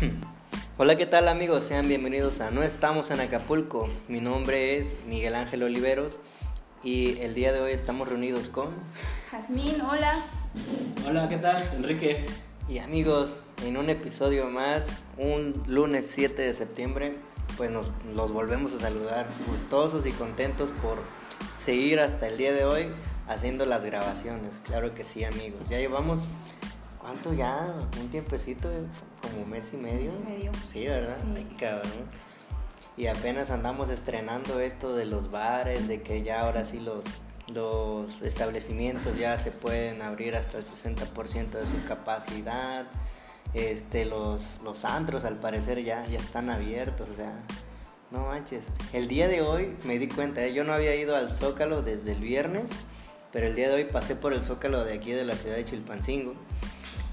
Hola, ¿qué tal amigos? Sean bienvenidos a No estamos en Acapulco. Mi nombre es Miguel Ángel Oliveros y el día de hoy estamos reunidos con... Jazmín, hola. Hola, ¿qué tal? Enrique. Y amigos, en un episodio más, un lunes 7 de septiembre, pues nos los volvemos a saludar gustosos y contentos por seguir hasta el día de hoy haciendo las grabaciones. Claro que sí, amigos. Ya llevamos ¿Cuánto ya? ¿Un tiempecito? ¿Como mes y medio? Mes y medio. Sí, ¿verdad? Sí. Ay, cabrón. Y apenas andamos estrenando esto de los bares, de que ya ahora sí los, los establecimientos ya se pueden abrir hasta el 60% de su capacidad. Este, los, los antros al parecer ya, ya están abiertos, o sea, no manches. El día de hoy me di cuenta, ¿eh? yo no había ido al Zócalo desde el viernes, pero el día de hoy pasé por el Zócalo de aquí de la ciudad de Chilpancingo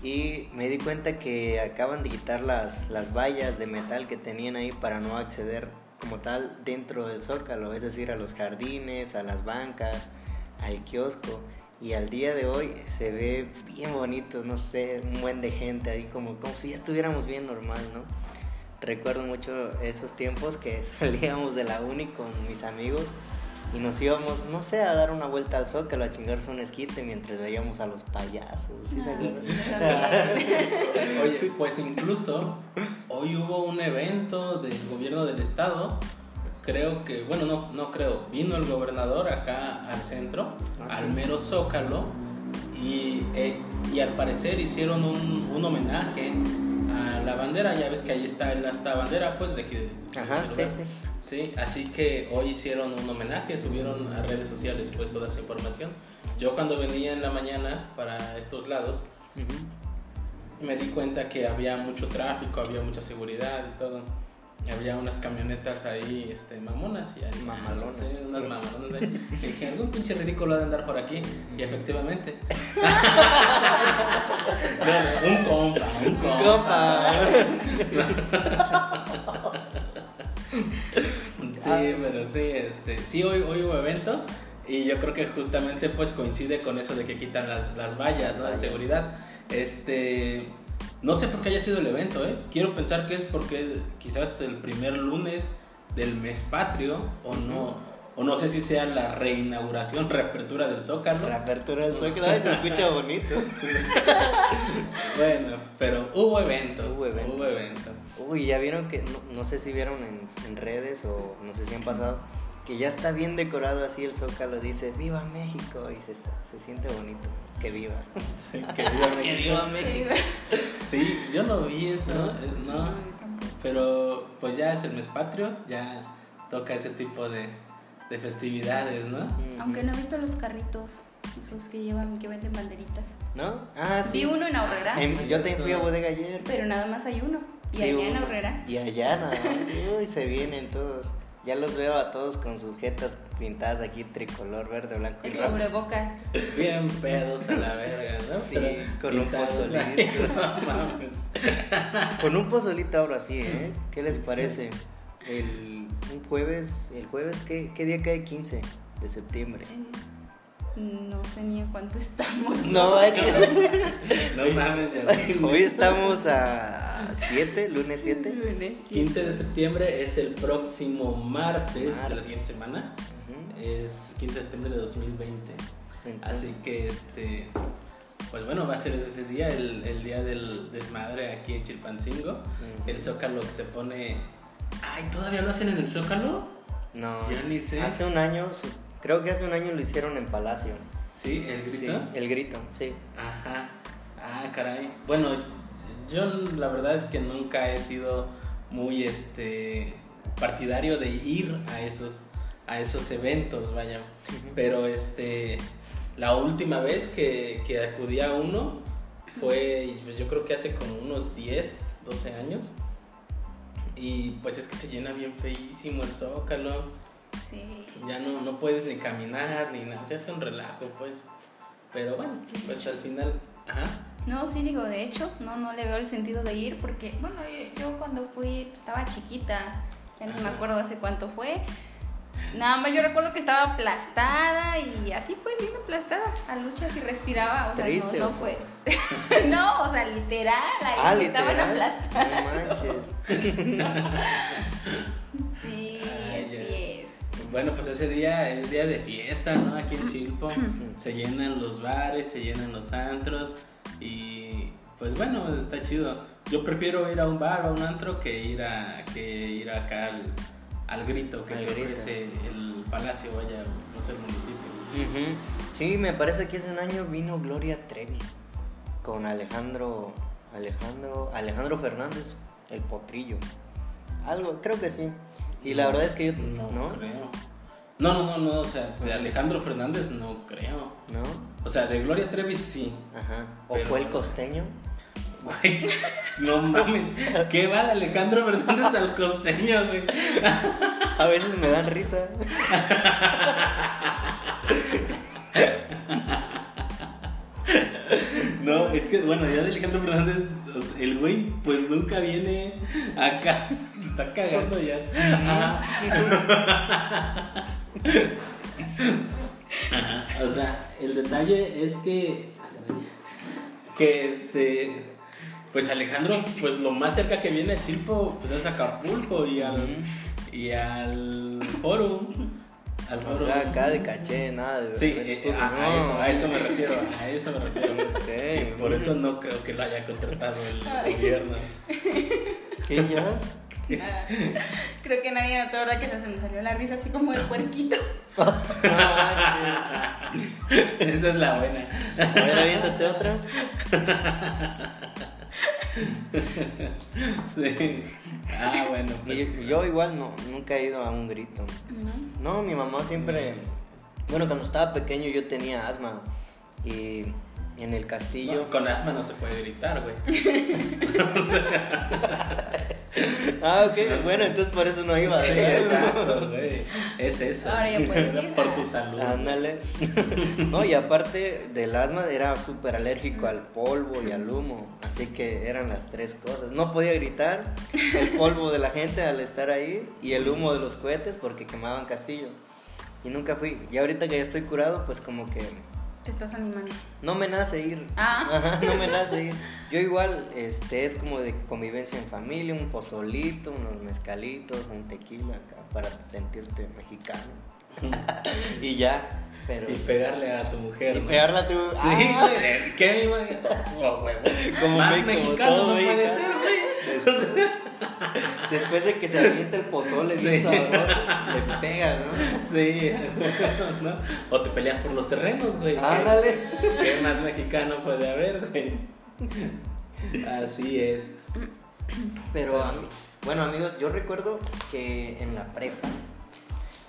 y me di cuenta que acaban de quitar las, las vallas de metal que tenían ahí para no acceder como tal dentro del zócalo, es decir, a los jardines, a las bancas, al kiosco. Y al día de hoy se ve bien bonito, no sé, un buen de gente ahí, como, como si ya estuviéramos bien normal, ¿no? Recuerdo mucho esos tiempos que salíamos de la uni con mis amigos y nos íbamos, no sé, a dar una vuelta al zócalo, a chingarse un esquite mientras veíamos a los payasos. ¿sí se Ah, sí. Oye, pues incluso hoy hubo un evento del gobierno del estado. Creo que, bueno, no, no creo, vino el gobernador acá al centro, Ah, al sí. mero zócalo, y, eh, y al parecer hicieron un, un homenaje a la bandera. Ya ves que ahí está esta bandera, pues de aquí. de- Ajá, sí, sí. Sí, así que hoy hicieron un homenaje, subieron a redes sociales pues toda esa información. Yo cuando venía en la mañana para estos lados, Ujú. me di cuenta que había mucho tráfico, había mucha seguridad y todo. Había unas camionetas ahí, este, mamonas y ahí, Mamalonas. Sí, unas mamalonas ahí. Y dije, algún pinche ridículo ha de andar por aquí. Y efectivamente. No, un compa, un compa. Compa. Sí, Ah, pero sí, este, sí hoy, hoy hubo evento y yo creo que justamente pues coincide con eso de que quitan las, las vallas ¿no? de seguridad. Este, no sé por qué haya sido el evento, ¿eh? Quiero pensar que es porque quizás el primer lunes del mes patrio o no, o no sé si sea la reinauguración, reapertura del Zócalo. La apertura del zócalo se escucha bonito. Bueno, pero hubo evento. Hubo evento. Hubo evento. Uy, ya vieron que, no, no sé si vieron en, en redes o no sé si han pasado, que ya está bien decorado así el zócalo, dice ¡Viva México! y se, se siente bonito, que viva. Sí, que viva Que México. viva Sí, México. Sí, yo no vi eso, ¿No? eh, No, no. Pero pues ya es el mes patrio, ya toca ese tipo de, de festividades, ¿no? Aunque no he visto los carritos, esos que llevan, que venden banderitas. ¿No? Ah, sí. Vi uno en Aurrera, En- yo también fui a bodega ayer. pero nada más hay uno. Y Sí, allá en. Aurrera. Y allá nada. más. Uy, se vienen todos. Ya los veo a todos con sus jetas pintadas aquí tricolor, verde, blanco y El rojo. cubrebocas. Bien pedos a la verga, ¿no? Sí, Pero con un pozolito. ahí, no mames. Con un pozolito ahora sí, ¿eh? ¿Qué les parece? El un jueves, el jueves, ¿qué, qué día cae? 15 de septiembre. Es- No sé ni a cuánto estamos. No manches. No mames, ya. Hoy estamos a 7, lunes 7. Lunes, sí. 15 de septiembre es el próximo martes, de la siguiente semana. Es 15 de septiembre de 2020. Así que este pues bueno, va a ser ese día, el, el día del desmadre aquí en Chilpancingo. Ujú. El zócalo que se pone. Ay, ¿todavía lo hacen en el zócalo? No, Ya ni sé. hace un año, sí, creo que hace un año lo hicieron en Palacio. Sí, el Sí, grito. el grito, sí. Ajá. Ah, caray. Bueno, yo la verdad es que nunca he sido muy este partidario de ir a esos a esos eventos, vaya. Pero este la última vez que, que acudí a uno fue pues yo creo que hace como unos 10, 12 años. Y pues es que se llena bien feísimo el zócalo. Sí. Ya no, no puedes ni caminar ni nada, se hace un relajo, pues. Pero bueno, pues al final, ajá. No, sí digo, de hecho, no, no le veo el sentido de ir porque, bueno, yo, yo cuando fui pues, estaba chiquita, ya ni me acuerdo hace cuánto fue, Nada más yo recuerdo que estaba aplastada y así pues bien aplastada a luchas y respiraba, o sea, Triste, no, ¿o no fue. no, o sea, literal, ahí Ah, estaban literal. aplastadas. No manches. Sí, Ay, así es. Bueno, pues ese día es día de fiesta, ¿no? Aquí en Chilpo se llenan los bares, se llenan los antros y pues bueno, está chido. Yo prefiero ir a un bar o a un antro que ir a que ir acá al, al grito que ofrece el palacio, vaya, no sé, el municipio. Sí, me parece que hace un año vino Gloria Trevi con Alejandro, Alejandro, Alejandro Fernández, el potrillo. Algo, creo que sí. Y la verdad es que yo no, no, creo. No, no, no, no, o sea, de Alejandro Fernández no creo. no, O sea, de Gloria Trevi sí. ajá. O Pero- fue el costeño. Güey, no mames. ¿Qué va de Alejandro Fernández al costeño, güey? A veces me dan risa. No, es que, bueno, ya de Alejandro Fernández, el güey, pues nunca viene acá. Se está cagando ya. Ajá. Ajá, O sea, el detalle es que. Que este. Pues Alejandro, pues lo más cerca que viene a Chilpo, pues es Acapulco y al. Y al foro. Al O foro. sea, acá de caché, nada de Sí, eh, a, a eso, a eso me refiero, a eso me refiero. Ok. Por eso no creo que lo haya contratado el gobierno. ¿Qué ya? Ah, Creo que nadie notó, ¿verdad? Que se me salió la risa así como de puerquito. No. Esa es la buena. A ver, aviéntate otra. Sí. Ah, bueno. pues, Y yo igual no, nunca he ido a un grito. ¿No? No, mi mamá siempre. Bueno, cuando estaba pequeño yo tenía asma. Y en el castillo. no, con asma no se puede gritar, güey. Ah, ok. Bueno, entonces por eso no iba. Sí, ¿verdad? exacto, güey. Es eso. Ahora ya puedes ir. Por tu salud. Ándale. No, y aparte del asma era súper alérgico al polvo y al humo. Así que eran las tres cosas. No podía gritar, el polvo de la gente al estar ahí y el humo de los cohetes porque quemaban castillo. Y nunca fui. Y ahorita que ya estoy curado, pues como que Te estás animando. no me nace ir. Ah. Ajá, no me nace ir. Yo igual, este, es como de convivencia en familia, un pozolito, unos mezcalitos, un tequila acá para sentirte mexicano. y ya, pero... Y pegarle a tu mujer. Y ¿no? pegarla a tu... Sí, ¡Ah! güey. ¿Qué, güey? Oh. Como Más mexicano todo no puede mexicano. ser, güey. Después, después de que se avienta el pozole bien Sí. sabroso, le pegas, ¿no? Sí, ¿no? O te peleas por los terrenos, güey. Ándale. ¿Qué más mexicano puede haber, güey? Así es. Pero, bueno, amigos, yo recuerdo que en la prepa,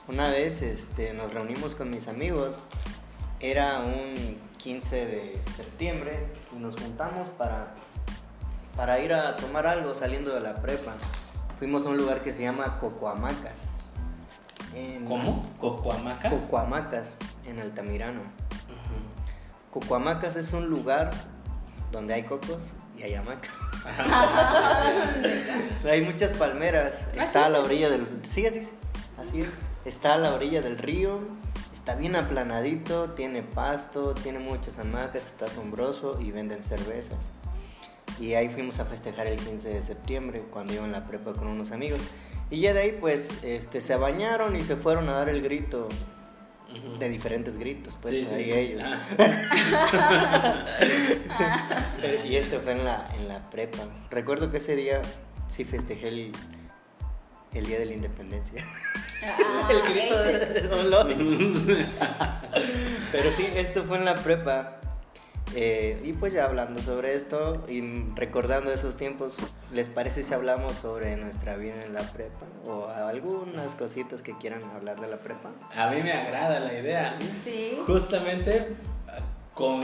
una vez este, nos reunimos con mis amigos, era un 15 de septiembre, y nos juntamos para, para ir a tomar algo saliendo de la prepa. Fuimos a un lugar que se llama Cocoamacas. en- ¿Cómo? ¿Cocoamacas? Cocoamacas, en Altamirano. Cocoamacas es un lugar donde hay cocos y hay hamacas. O sea, hay muchas palmeras. Ah, Está sí, a la sí, orilla del. Sí, así es. Así es. Está a la orilla del río. Está bien aplanadito. Tiene pasto. Tiene muchas hamacas. Está asombroso. Y venden cervezas. Y ahí fuimos a festejar el 15 de septiembre cuando iba en la prepa con unos amigos. Y ya de ahí, pues, este, se bañaron y se fueron a dar el grito. De diferentes gritos, pues, Sí, ahí sí. ellos. Ah, Y esto fue en la, en la prepa. Recuerdo que ese día sí festejé el, el día de la independencia. Ah, el grito ese. de, dolor. Pero sí, esto fue en la prepa. Eh, y pues ya hablando sobre esto y recordando esos tiempos, ¿les parece si hablamos sobre nuestra vida en la prepa? O algunas cositas que quieran hablar de la prepa. A mí me agrada la idea. Sí. Justamente con,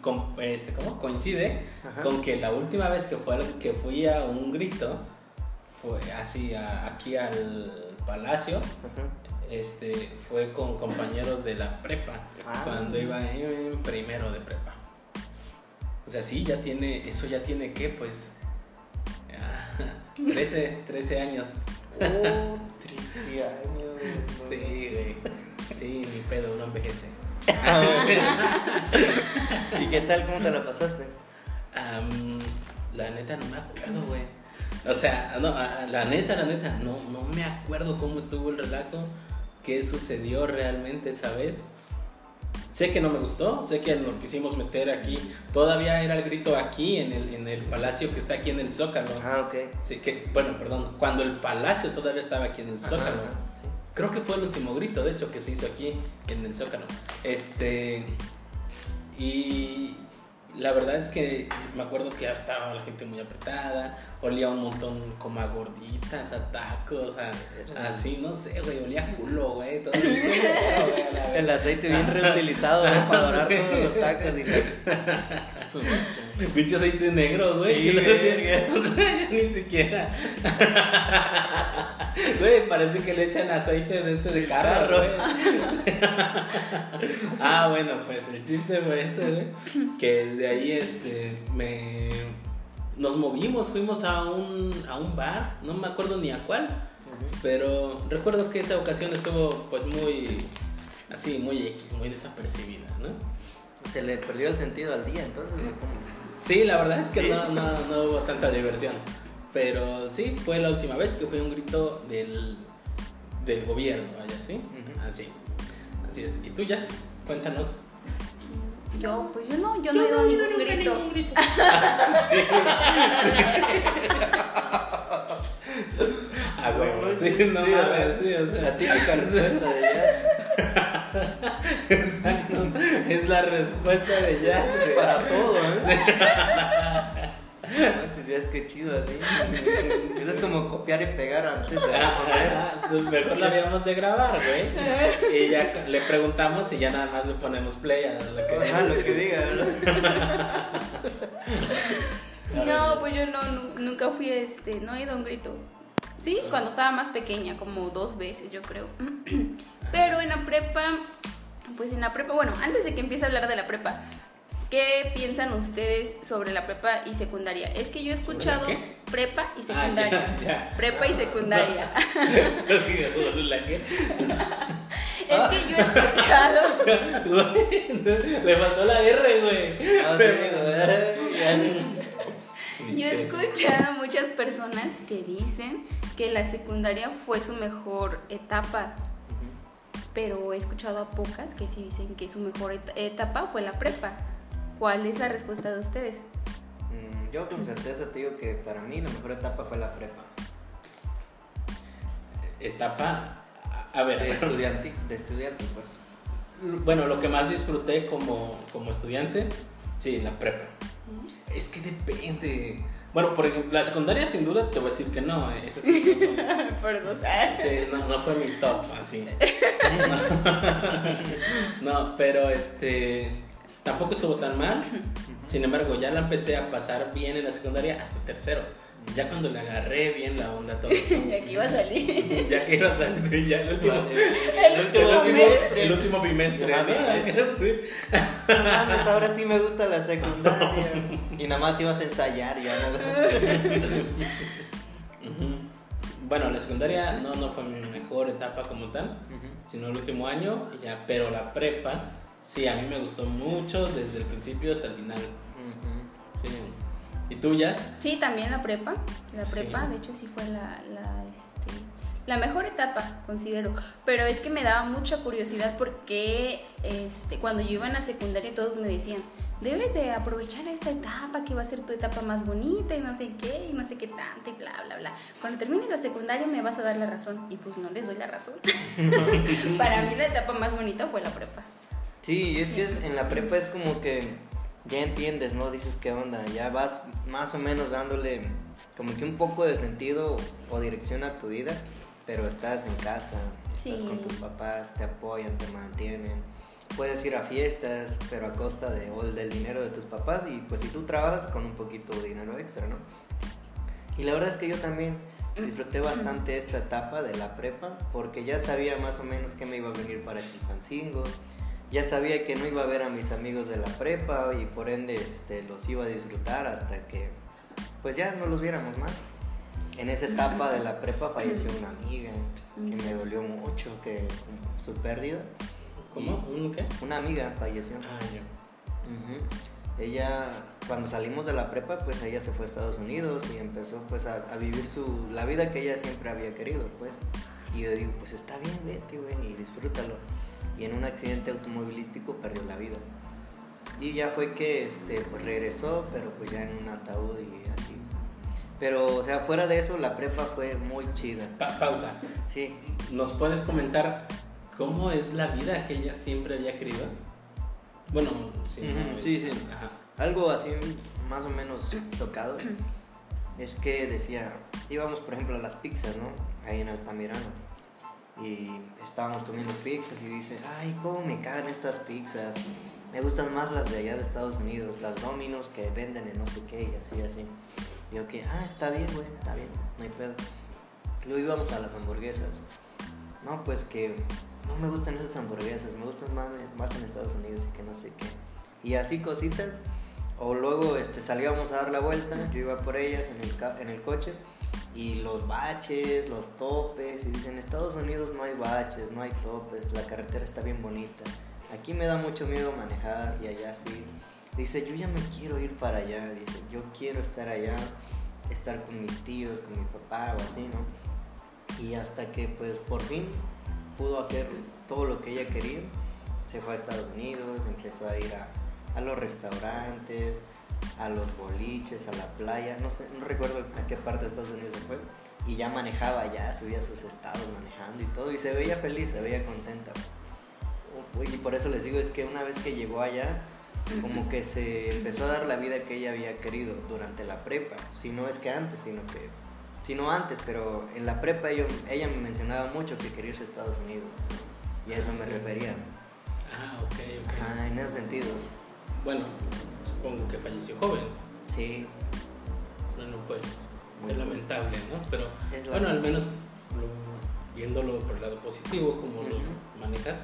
con- este, ¿cómo? coincide Ajá. con que la última vez que, fue, que fui a un grito fue así a- aquí al palacio Ajá. este fue con compañeros de la prepa Ah. cuando iba en primero de prepa o sea sí ya tiene eso ya tiene que pues ya, 13 13 años Oh, 13 años. Sí, güey. Sí, ni pedo, no envejece. ¿Y qué tal? ¿Cómo te la pasaste? Am, la neta no me acuerdo, güey. O sea, no, la neta, la neta, no, no me acuerdo cómo estuvo el relajo, qué sucedió realmente esa vez. Sé que no me gustó, sé que nos quisimos meter aquí. Todavía era el grito aquí en el, en el palacio que está aquí en el Zócalo. Ah, ok. Sí, que, bueno, perdón, cuando el palacio todavía estaba aquí en el Zócalo. Ajá, sí. Creo que fue el último grito, de hecho, que se hizo aquí en el Zócalo. Este. Y la verdad es que me acuerdo que estaba la gente muy apretada, olía un montón como a gorditas, a tacos, a, así, no sé, güey, olía a culo, güey. todo el culo, güey, la aceite bien reutilizado ¿no? para dorar todos los tacos y mecha. Pinche aceite negro, güey. Sí, no ya ni siquiera. Güey, parece que le echan aceite de ese de carro, carro. güey. ah, bueno, pues el chiste fue ese, güey. Que de ahí, este, me... Nos movimos, fuimos a un, a un bar, no me acuerdo ni a cuál, pero recuerdo que esa ocasión estuvo, pues, muy... Así, muy X, muy desapercibida, ¿no? Se le perdió el sentido al día, entonces. Sí, la verdad es que Sí. no, no, no hubo tanta diversión. Pero sí, fue la última vez que fue un grito del, del gobierno, vaya, ¿sí? Así. Así es. ¿Y tú, Jess? Cuéntanos. Yo, pues yo no, yo no he ido a ningún grito. Sí. Ah, huevo, No, sí, sí, no sí, mames, sí, o sea. La típica respuesta de jazz. Exacto. Es la respuesta de Jazz, güey. Para todo, ¿eh? Manches, ya es que chido así. Eso es como copiar y pegar antes de. Ah, pues mejor la habíamos de grabar, güey. Y ya le preguntamos y ya nada más le ponemos play a lo que Ajá, lo que diga, ¿verdad? No, pues yo no, nu- nunca fui, este, no he ido a un grito. Sí, cuando estaba más pequeña, como dos veces, yo creo. Pero en la prepa, pues en la prepa, bueno, antes de que empiece a hablar de la prepa, ¿qué piensan ustedes sobre la prepa y secundaria? Es que yo he escuchado prepa y Ah, secundaria. ya, ya. Prepa y secundaria. ¿La qué? es que yo he escuchado. Güey, Le faltó la R, güey. No, sí, güey. Yo he escuchado a muchas personas que dicen que la secundaria fue su mejor etapa, pero he escuchado a pocas que sí dicen que su mejor et- etapa fue la prepa. ¿Cuál es la respuesta de ustedes? Mm, Yo con certeza te digo que para mí la mejor etapa fue la prepa. Etapa. A ver, De estudiante, de estudiante, pues. bueno, lo que más disfruté como, como estudiante, sí, la prepa. Es que depende. Bueno, por ejemplo, la secundaria sin duda te voy a decir que no. eh, Esa sí, no, Por dos. Sí, no, no fue mi top, así. No, pero este. Tampoco estuvo tan mal. Sin embargo, ya la empecé a pasar bien en la secundaria hasta tercero. Ya cuando le agarré bien la onda todo. Y aquí iba a salir. Ya que iba a salir, sí, ya el último. El último bimestre. El último bimestre. ¿no? Sí. No mames, ahora sí me gusta la secundaria. Y nada más ibas a ensayar ya. ¿no? Bueno, la secundaria no, no fue mi mejor etapa como tal. sino el último año, y ya, pero la prepa, sí, a mí me gustó mucho desde el principio hasta el final. Sí. ¿Y tú, Jazz? Sí, también la prepa. La Sí. prepa, de hecho, sí fue la, la, este, la mejor etapa, considero. Pero es que me daba mucha curiosidad porque este, cuando yo iba en la secundaria todos me decían, debes de aprovechar esta etapa que va a ser tu etapa más bonita y no sé qué, y no sé qué tanto y bla, bla, bla. Cuando termines la secundaria me vas a dar la razón. Y pues no les doy la razón. Para mí la etapa más bonita fue la prepa. Sí, es que es- en la prepa es como que ya entiendes, ¿no? Dices qué onda, ya vas más o menos dándole como que un poco de sentido o dirección a tu vida, pero estás en casa, estás Sí. con tus papás, te apoyan, te mantienen. Puedes ir a fiestas, pero a costa de, o del dinero de tus papás y pues si tú trabajas con un poquito de dinero extra, ¿no? Y la verdad es que yo también disfruté bastante esta etapa de la prepa porque ya sabía más o menos que me iba a venir para Chilpancingo, ya sabía que no iba a ver a mis amigos de la prepa y por ende este, los iba a disfrutar hasta que pues ya no los viéramos más. en esa etapa de la prepa falleció una amiga que me dolió mucho que su pérdida. ¿Cómo? ¿Un qué? Una amiga falleció. Ah, ya. Ella, cuando salimos de la prepa, pues ella se fue a Estados Unidos y empezó pues a, a vivir su, la vida que ella siempre había querido, pues. Y yo digo, pues está bien, vete, güey, y disfrútalo. Y en un accidente automovilístico perdió la vida. Y ya fue que, este, pues regresó, pero pues ya en un ataúd y así. Pero, o sea, fuera de eso, la prepa fue muy chida. Pa- pausa. Sí. ¿Nos puedes comentar cómo es la vida que ella siempre había querido? Bueno, sí. Sí, sí. Ajá. Algo así más o menos tocado es que decía, íbamos por ejemplo a las pizzas, ¿no? Ahí en Altamirano. Y estábamos comiendo pizzas y dice, ay, cómo me cagan estas pizzas. Me gustan más las de allá de Estados Unidos, las Dominos que venden en no sé qué y así, así. Y yo que, ah, está bien, güey, está bien, no hay pedo. Luego íbamos a las hamburguesas. No, pues que no me gustan esas hamburguesas, me gustan más, más en Estados Unidos y que no sé qué. Y así cositas. O luego este, salíamos a dar la vuelta, yo iba por ellas en el, en el coche y los baches, los topes, y dicen, en Estados Unidos no hay baches, no hay topes, la carretera está bien bonita. Aquí me da mucho miedo manejar y allá sí. Dice, yo ya me quiero ir para allá, dice, yo quiero estar allá, estar con mis tíos, con mi papá o así, ¿no? Y hasta que pues por fin pudo hacer todo lo que ella quería, se fue a Estados Unidos, empezó a ir a, a los restaurantes, a los boliches, a la playa, no sé, no recuerdo a qué parte de Estados Unidos se fue, y ya manejaba ya, subía sus estados manejando y todo, y se veía feliz, se veía contenta. Y por eso les digo, es que una vez que llegó allá, como que se empezó a dar la vida que ella había querido durante la prepa, si no es que antes, sino que, si no antes, pero en la prepa ella, ella me mencionaba mucho que quería irse a Estados Unidos, y a eso me refería, Ah, ok, ok. Ajá, en esos sentidos, Bueno, supongo que falleció joven. sí, Bueno, pues Muy es lamentable, ¿no? Pero Es bueno, al lamentable. menos lo- viéndolo por el lado positivo, como lo Ujú. manejas,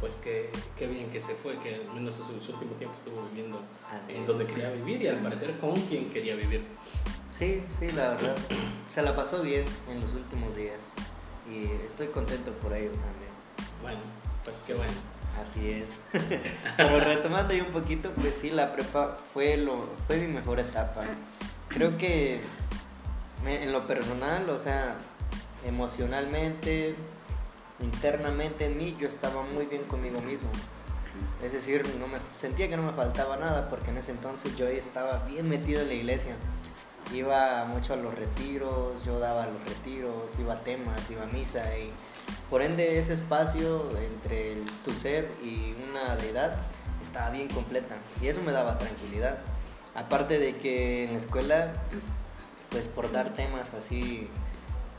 pues qué, qué bien que se fue, que al menos su, su último tiempo estuvo viviendo Así en es. donde quería vivir y al parecer con quien quería vivir. sí, sí, la verdad, se la pasó bien en los últimos días, y estoy contento por ello también. Bueno, pues qué bueno. Así es. Pero retomando ahí un poquito, pues sí, la prepa fue, lo, fue mi mejor etapa. Creo que en lo personal, o sea, emocionalmente, internamente en mí, yo estaba muy bien conmigo mismo. Es decir, no me, sentía que no me faltaba nada porque en ese entonces yo estaba bien metido en la iglesia. Iba mucho a los retiros, yo daba los retiros, iba a temas, iba a misa y por ende ese espacio entre tu ser y una deidad estaba bien completa y eso me daba tranquilidad. Aparte de que en la escuela, pues por dar temas así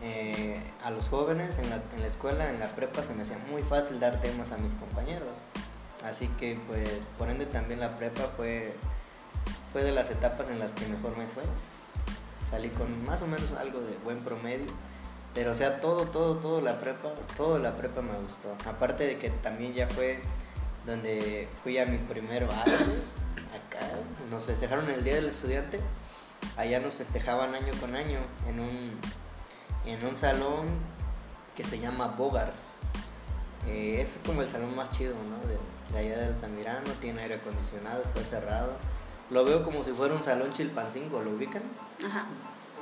eh, a los jóvenes en la, en la escuela, en la prepa, se me hacía muy fácil dar temas a mis compañeros. Así que pues por ende también la prepa fue, fue de las etapas en las que mejor me fue. Salí con más o menos algo de buen promedio. Pero o sea, todo, todo, todo la prepa, todo la prepa me gustó. Aparte de que también ya fue donde fui a mi primer baile, acá, nos festejaron el Día del Estudiante. Allá nos festejaban año con año en un, en un salón que se llama Bogars. Eh, es como el salón más chido, ¿no? De, de allá de Altamirano, tiene aire acondicionado, está cerrado. Lo veo como si fuera un salón chilpancingo, ¿lo ubican? Ajá.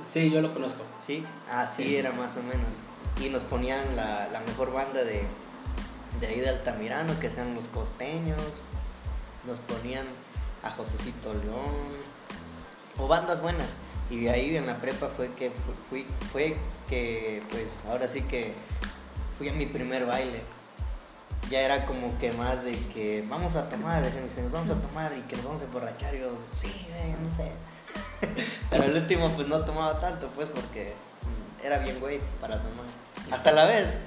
Sí, yo lo conozco. Sí, así Sí. era más o menos. Y nos ponían la, la mejor banda de, de ahí de Altamirano, que sean los costeños. Nos ponían a Josecito León. O bandas buenas. Y de ahí en la prepa fue que fu- fui, fue que pues ahora sí que fui a mi primer baile. Ya era como que más de que vamos a tomar, decían mis amigos, vamos a tomar y que nos vamos a emborrachar. Y yo, sí, no sé. Pero el último pues no tomaba tanto pues porque era bien güey para tomar. Hasta la vez.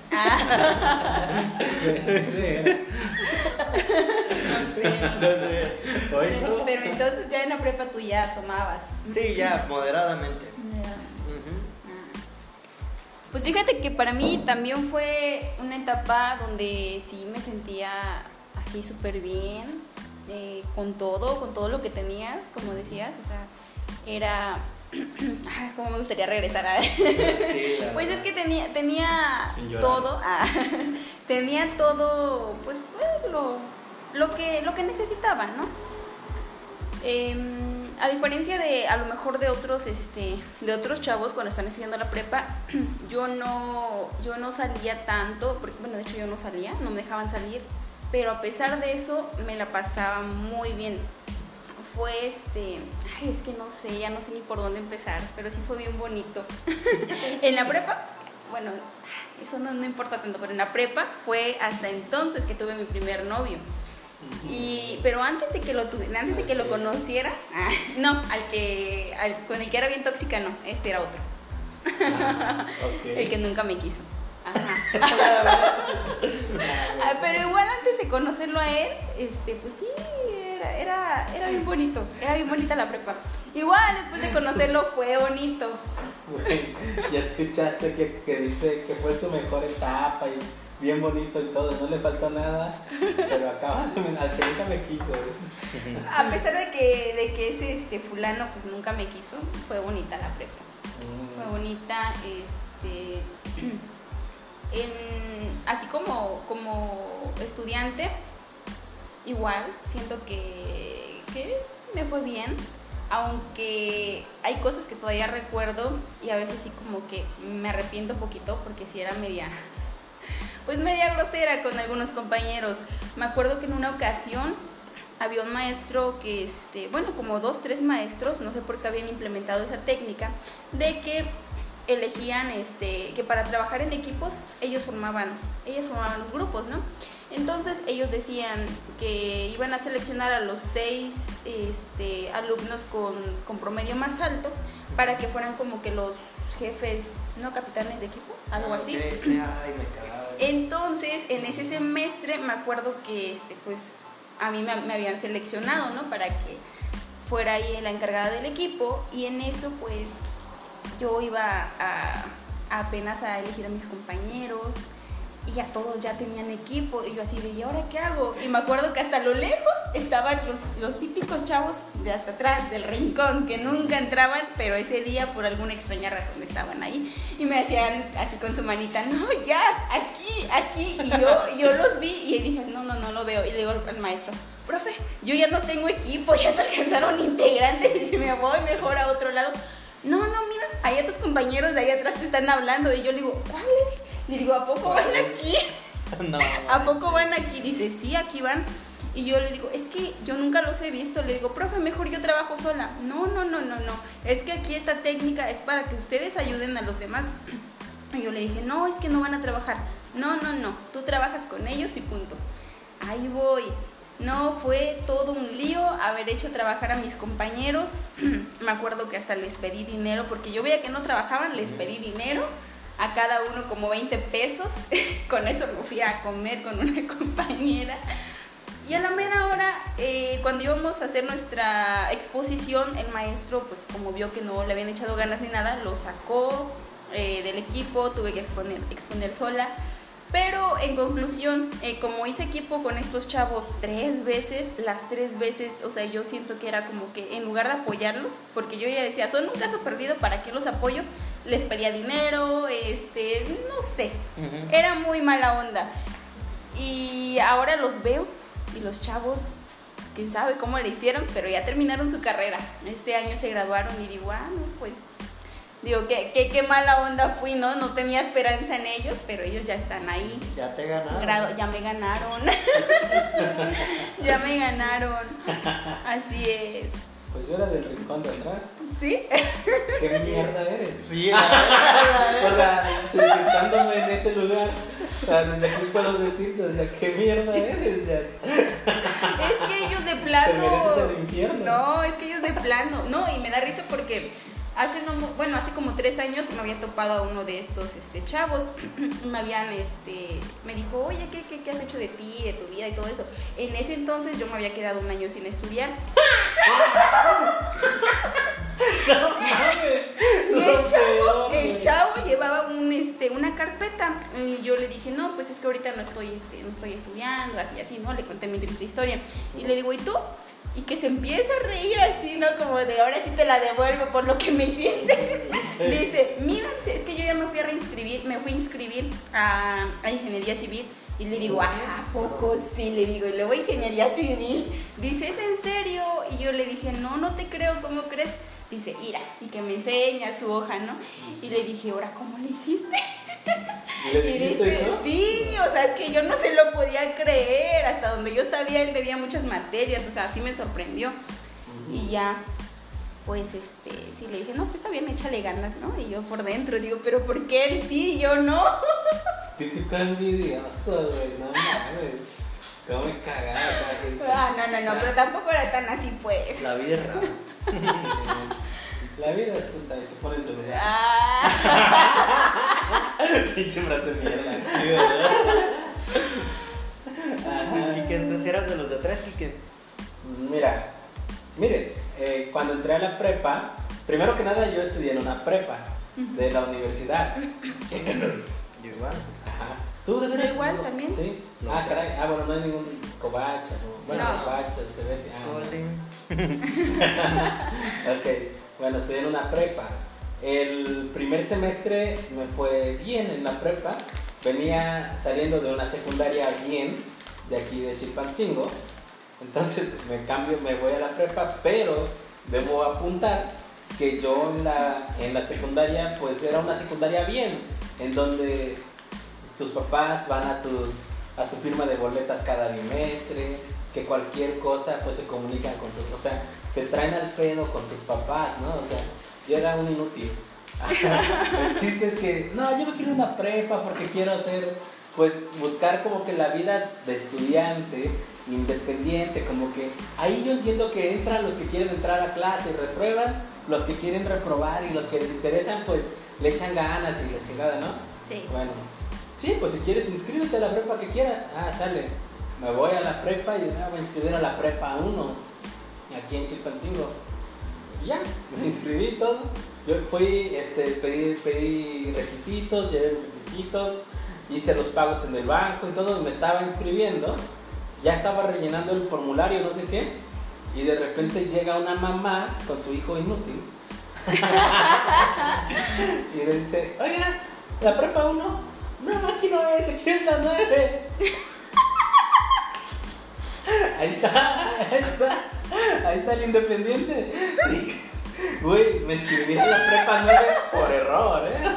Sí, sí. No sé. Pero, pero entonces ya en la prepa tú ya tomabas. Sí, ya, moderadamente. Ujú. Pues fíjate que para mí también fue una etapa donde sí me sentía así súper bien, eh, con todo, con todo lo que tenías, como decías, o sea, era Como me gustaría regresar a... pues es que tenía, tenía todo, ah, tenía todo, pues lo, lo, que, lo que necesitaba, ¿no? Em, a diferencia de a lo mejor de otros este de otros chavos cuando están estudiando la prepa yo no yo no salía tanto porque bueno de hecho yo no salía no me dejaban salir pero a pesar de eso me la pasaba muy bien fue este, ay, es que no sé, ya no sé ni por dónde empezar, pero sí fue bien bonito. en la prepa, bueno, eso no, no, importa tanto, pero en la prepa fue hasta entonces que tuve mi primer novio. Y, pero antes de que lo tuve, antes de que lo conociera, no, al que, al, con el que era bien tóxica, no, este era otro. Ah, el que nunca me quiso. Ah, pero igual antes de conocerlo a él, este, pues sí, era, era, bien bonito, era bien bonita la prepa. Igual después de conocerlo fue bonito. ya escuchaste que, que, dice que fue su mejor etapa y bien bonito y todo, no le faltó nada, pero acaba al que nunca me quiso. A pesar de que, de que ese este, fulano pues nunca me quiso, fue bonita la prepa. Mm. Fue bonita, este, así como, como estudiante, igual, siento que, me fue bien, aunque hay cosas que todavía recuerdo y a veces sí como que me arrepiento un poquito porque sí era media, pues media grosera con algunos compañeros. Me acuerdo que en una ocasión había un maestro que, este, bueno, como dos, tres maestros, no sé por qué habían implementado esa técnica, de que elegían, este, que para trabajar en equipos ellos formaban, ellos formaban los grupos, ¿no? Entonces ellos decían que iban a seleccionar a los seis este, alumnos con, con, promedio más alto para que fueran como que los jefes, no capitanes de equipo, algo así. Entonces en ese semestre me acuerdo que este, pues a mí me, me habían seleccionado, ¿no? Para que fuera ahí la encargada del equipo y en eso pues yo iba a, apenas a elegir a mis compañeros y ya todos ya tenían equipo y yo así de, ¿y ahora qué hago? Y me acuerdo que hasta lo lejos estaban los, los típicos chavos de hasta atrás, del rincón, que nunca entraban, pero ese día por alguna extraña razón estaban ahí y me hacían así con su manita, no, ya, aquí, aquí, y yo, yo los vi y dije, no, no, no lo veo, y le digo al maestro, profe, yo ya no tengo equipo, ya te alcanzaron integrantes y si me voy mejor a otro lado, no, no, mira, allá tus compañeros de ahí atrás te están hablando. Y yo le digo, ¿cuáles? Le digo, ¿a poco van aquí? No. ¿A poco van aquí? Dice, sí, aquí van. Y yo le digo, es que yo nunca los he visto. Le digo, profe, mejor yo trabajo sola. No, no, no, no, no. Es que aquí esta técnica es para que ustedes ayuden a los demás. Y yo le dije, no, es que no van a trabajar. No, no, no. Tú trabajas con ellos y punto. Ahí voy. No, fue todo un lío haber hecho trabajar a mis compañeros. Me acuerdo que hasta les pedí dinero, porque yo veía que no trabajaban, les pedí dinero, a cada uno como 20 pesos. con eso me fui a comer con una compañera. Y a la mera hora, eh, cuando íbamos a hacer nuestra exposición, el maestro, pues como vio que no le habían echado ganas ni nada, lo sacó eh, del equipo, tuve que exponer, exponer sola. Pero en conclusión, eh, como hice equipo con estos chavos tres veces, las tres veces, o sea, yo siento que era como que en lugar de apoyarlos, porque yo ya decía, son un caso perdido, ¿para qué los apoyo? Les pedía dinero, este, no sé, era muy mala onda. Y ahora los veo y los chavos, quién sabe cómo le hicieron, pero ya terminaron su carrera. Este año se graduaron y digo, ah, no, pues Digo, qué, qué, qué, mala onda fui, ¿no? No tenía esperanza en ellos, pero ellos ya están ahí. Ya te ganaron. ya me ganaron. ya me ganaron. Así es. Pues yo era del rincón de atrás. ¿Sí? ¿Qué mierda eres? Sí, la verdad. o sea, sentándome en ese lugar, o sea, desde aquí puedo decirte, desde qué mierda eres ya. Es que ellos de plano. Te mereces el infierno. No, es que ellos de plano. No, y me da risa porque hace no, bueno, hace como tres años me había topado a uno de estos este, chavos. me habían, este, me dijo, oye, ¿qué, ¿qué, has hecho de ti, de tu vida y todo eso? En ese entonces yo me había quedado un año sin estudiar. no mames. Y el chavo, el chavo llevaba un, este, una carpeta. Y yo le dije, no, pues es que ahorita no estoy, este, no estoy estudiando, así, así, ¿no? Le conté mi triste historia. Y le digo, ¿y tú? Y que se empieza a reír así, ¿no? Como de ahora sí te la devuelvo por lo que me hiciste. Dice, mira, es que yo ya me fui a reinscribir, me fui a inscribir a, a ingeniería civil. Y le digo, ah, ¿a poco sí? Le digo, y luego ingeniería civil. Dice, ¿es en serio? Y yo le dije, no, no te creo, ¿cómo crees? Dice, ira, y que me enseña su hoja, ¿no? Y le dije, ahora, ¿cómo le hiciste? ¿Y le dijiste eso? sí, o sea, es que yo no se lo podía creer, hasta donde yo sabía, él debía muchas materias, o sea, así me sorprendió. Y ya, pues, este, sí, le dije, no, pues está bien, échale ganas, ¿no? Y yo por dentro digo, pero ¿por qué él sí y yo no? Típico envidioso, güey, no mames. ¿Cómo me cagaba? Ah, no, no, no, pero tampoco era tan así, pues. La vida es rara. La vida es justa y te ponen tu lugar. Ah, Pinche frase de mierda. Sí, ¿verdad? Quique, entonces eras de los de atrás, Quique. Mira, miren, eh, cuando entré a la prepa, primero que nada yo estudié en una prepa de la universidad. Yo igual. Ajá. ¿Tú de veras? igual también. Sí. No. Ah, caray. Ah, bueno, no hay ningún covacha. ¿no? Bueno, No. covacha, se ve así. Ah. Ok, bueno, estudié en una prepa. El primer semestre me fue bien en la prepa. Venía saliendo de una secundaria bien, de aquí de Chilpancingo. Entonces me cambio, me voy a la prepa, pero debo apuntar que yo en la, en la secundaria, pues era una secundaria bien, en donde tus papás van a, tus, a tu firma de boletas cada bimestre, que cualquier cosa pues se comunican con tus, o sea, te traen al pedo con tus papás, ¿no? Yo era un inútil. El chiste es que, no, yo me quiero una prepa porque quiero hacer, pues buscar como que la vida de estudiante independiente, como que ahí yo entiendo que entran los que quieren entrar a clase y reprueban, los que quieren reprobar y los que les interesan pues le echan ganas y la chingada, ¿no? sí. Bueno, sí, pues si quieres inscríbete a la prepa que quieras. Ah, sale. Me voy a la prepa y me voy a inscribir a la prepa 1, aquí en Chilpancingo. Ya, me inscribí todo. Yo fui, este, pedí, pedí requisitos, llevé requisitos, hice los pagos en el banco y todo, me estaba inscribiendo. Ya estaba rellenando el formulario, no sé qué. Y de repente llega una mamá con su hijo inútil. y le dice, oiga, la prepa 1, no, aquí no es, aquí es la 9. Ahí está, ahí está, ahí está el independiente. Güey, me inscribí a la prepa 9 por error, ¿eh?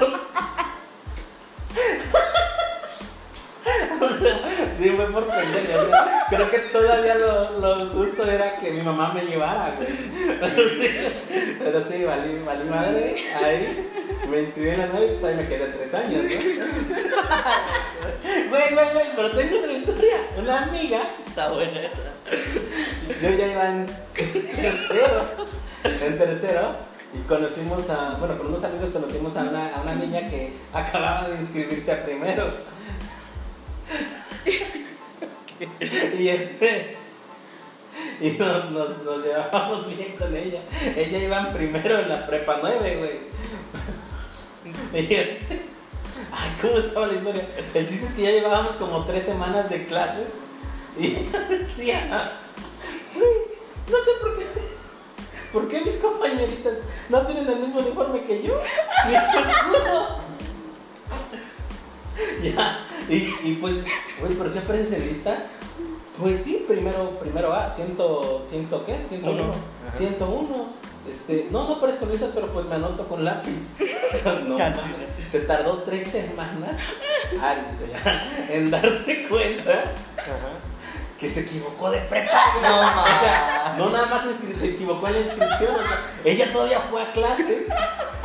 O sea, sí, fue por pendejo. o sea, creo que todavía lo, lo justo era que mi mamá me llevara, güey. Pero sí, pero sí, valí, valí madre. Ahí me inscribí en la 9 y pues ahí me quedé tres años, ¿no? Güey, güey, güey, pero tengo otra historia. Una amiga Está buena esa. yo ya iba en tercero, en tercero, y conocimos a, bueno, con unos amigos conocimos a una, a una niña que acababa de inscribirse a primero. y este, y nos, nos, nos llevábamos bien con ella. Ella iba primero en la prepa 9, güey. Y este, ay, ¿cómo estaba la historia? El chiste es que ya llevábamos como tres semanas de clases y ella decía, "Güey, no sé por qué, por qué mis compañeritas no tienen el mismo uniforme que yo, ni su escudo. ya, y, y pues, güey, pero si aparecen listas. Pues sí, primero, primero A, ciento, ciento qué, 101, Uno. Ajá. 101. Este, no, no aparezco en listas, pero pues me anoto con lápiz. no, se tardó tres semanas ay, en darse cuenta que se equivocó de prepa. No, o sea, no nada más se equivocó en la inscripción, o sea, ella todavía fue a clases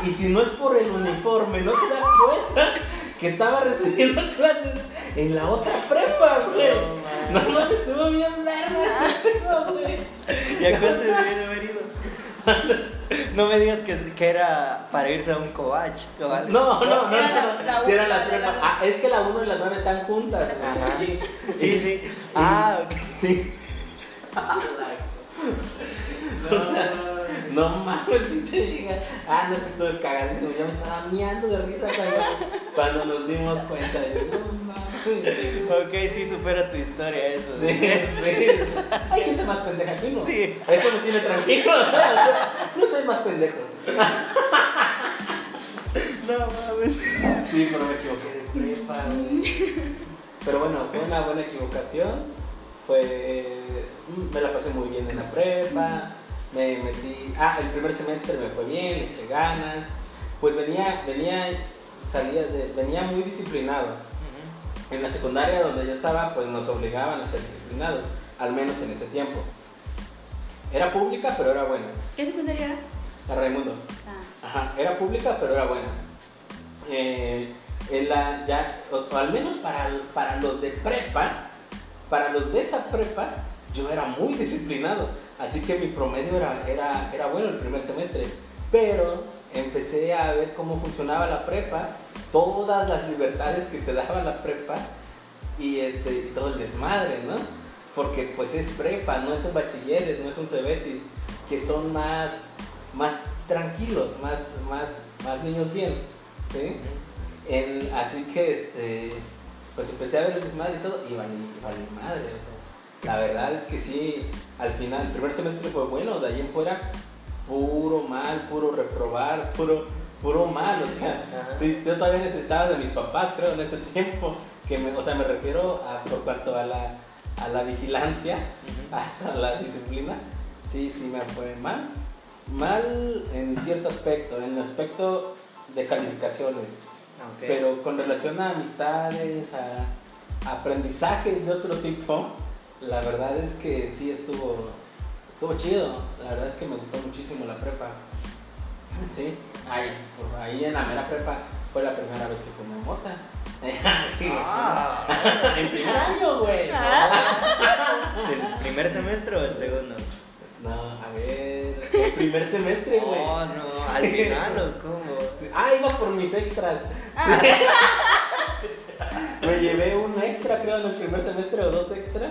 y si no es por el uniforme, no se da cuenta que estaba recibiendo clases en la otra prepa, güey. No, No mames, estuvo bien verga ese pedo, güey. ¿Y a cuál se debió haber ido? No me digas que, que era para irse a un covach, ¿vale? No, no, no, Era no, la- no. la Sí, eran las prepas. la- Ah, es que la 1 y la 9 están juntas. Ajá. Sí, Sí, sí. Ah, ok. Sí. O sea, no mames, pinche vieja. Ah, no sé, estuve cagadísimo. Ya me estaba miando de risa cuando, cuando nos dimos cuenta. Yo, no mames. ok, sí, supera tu historia eso. Sí, sí. Hay gente más pendeja que uno. Sí. Eso me tiene tranquilo. No soy más pendejo. No mames. Sí, pero me equivoqué de prepa. Pero bueno, fue una buena equivocación. Fue. Me la pasé muy bien en la prepa. Me metí. Ah, el primer semestre me fue bien, le eché ganas. Pues venía, venía, salía de, venía muy disciplinado. En la secundaria donde yo estaba, pues nos obligaban a ser disciplinados, al menos en ese tiempo. Era pública, pero era buena. ¿Qué secundaria era? La Raimundo. Ah. Ajá, era pública, pero era buena. Eh, en la, ya, o, o al menos para, para los de prepa, para los de esa prepa, yo era muy disciplinado. Así que mi promedio era, era, era bueno el primer semestre. Pero empecé a ver cómo funcionaba la prepa, todas las libertades que te daba la prepa y, este, todo el desmadre, ¿no? Porque pues es prepa, no es un bachilleres, no es un cebetis, que son más, más tranquilos, más, más, más niños bien, ¿sí? Así que, este, pues empecé a ver el desmadre y todo, y vale, vale madre, o sea, la verdad es que sí, al final, el primer semestre fue bueno, de ahí en fuera, puro mal, puro reprobar, puro, puro mal, o sea, sí, yo todavía necesitaba de mis papás, creo, en ese tiempo, que me, o sea, me refiero a, por cuanto a la, a la vigilancia, a la disciplina, sí, sí me fue mal, mal en cierto aspecto, en el aspecto de calificaciones, Ok. pero con relación a amistades, a aprendizajes de otro tipo, la verdad es que sí estuvo, estuvo chido. La verdad es que me gustó muchísimo la prepa. Sí, ahí, por ahí en la mera prepa fue la primera vez que fumé mota. Ah, en primer año, güey. ¿El primer semestre o el segundo? No, a ver, el primer semestre, güey. Oh, no, al final o cómo. Ah, iba por mis extras. Me llevé un extra, creo, en el primer semestre o dos extra.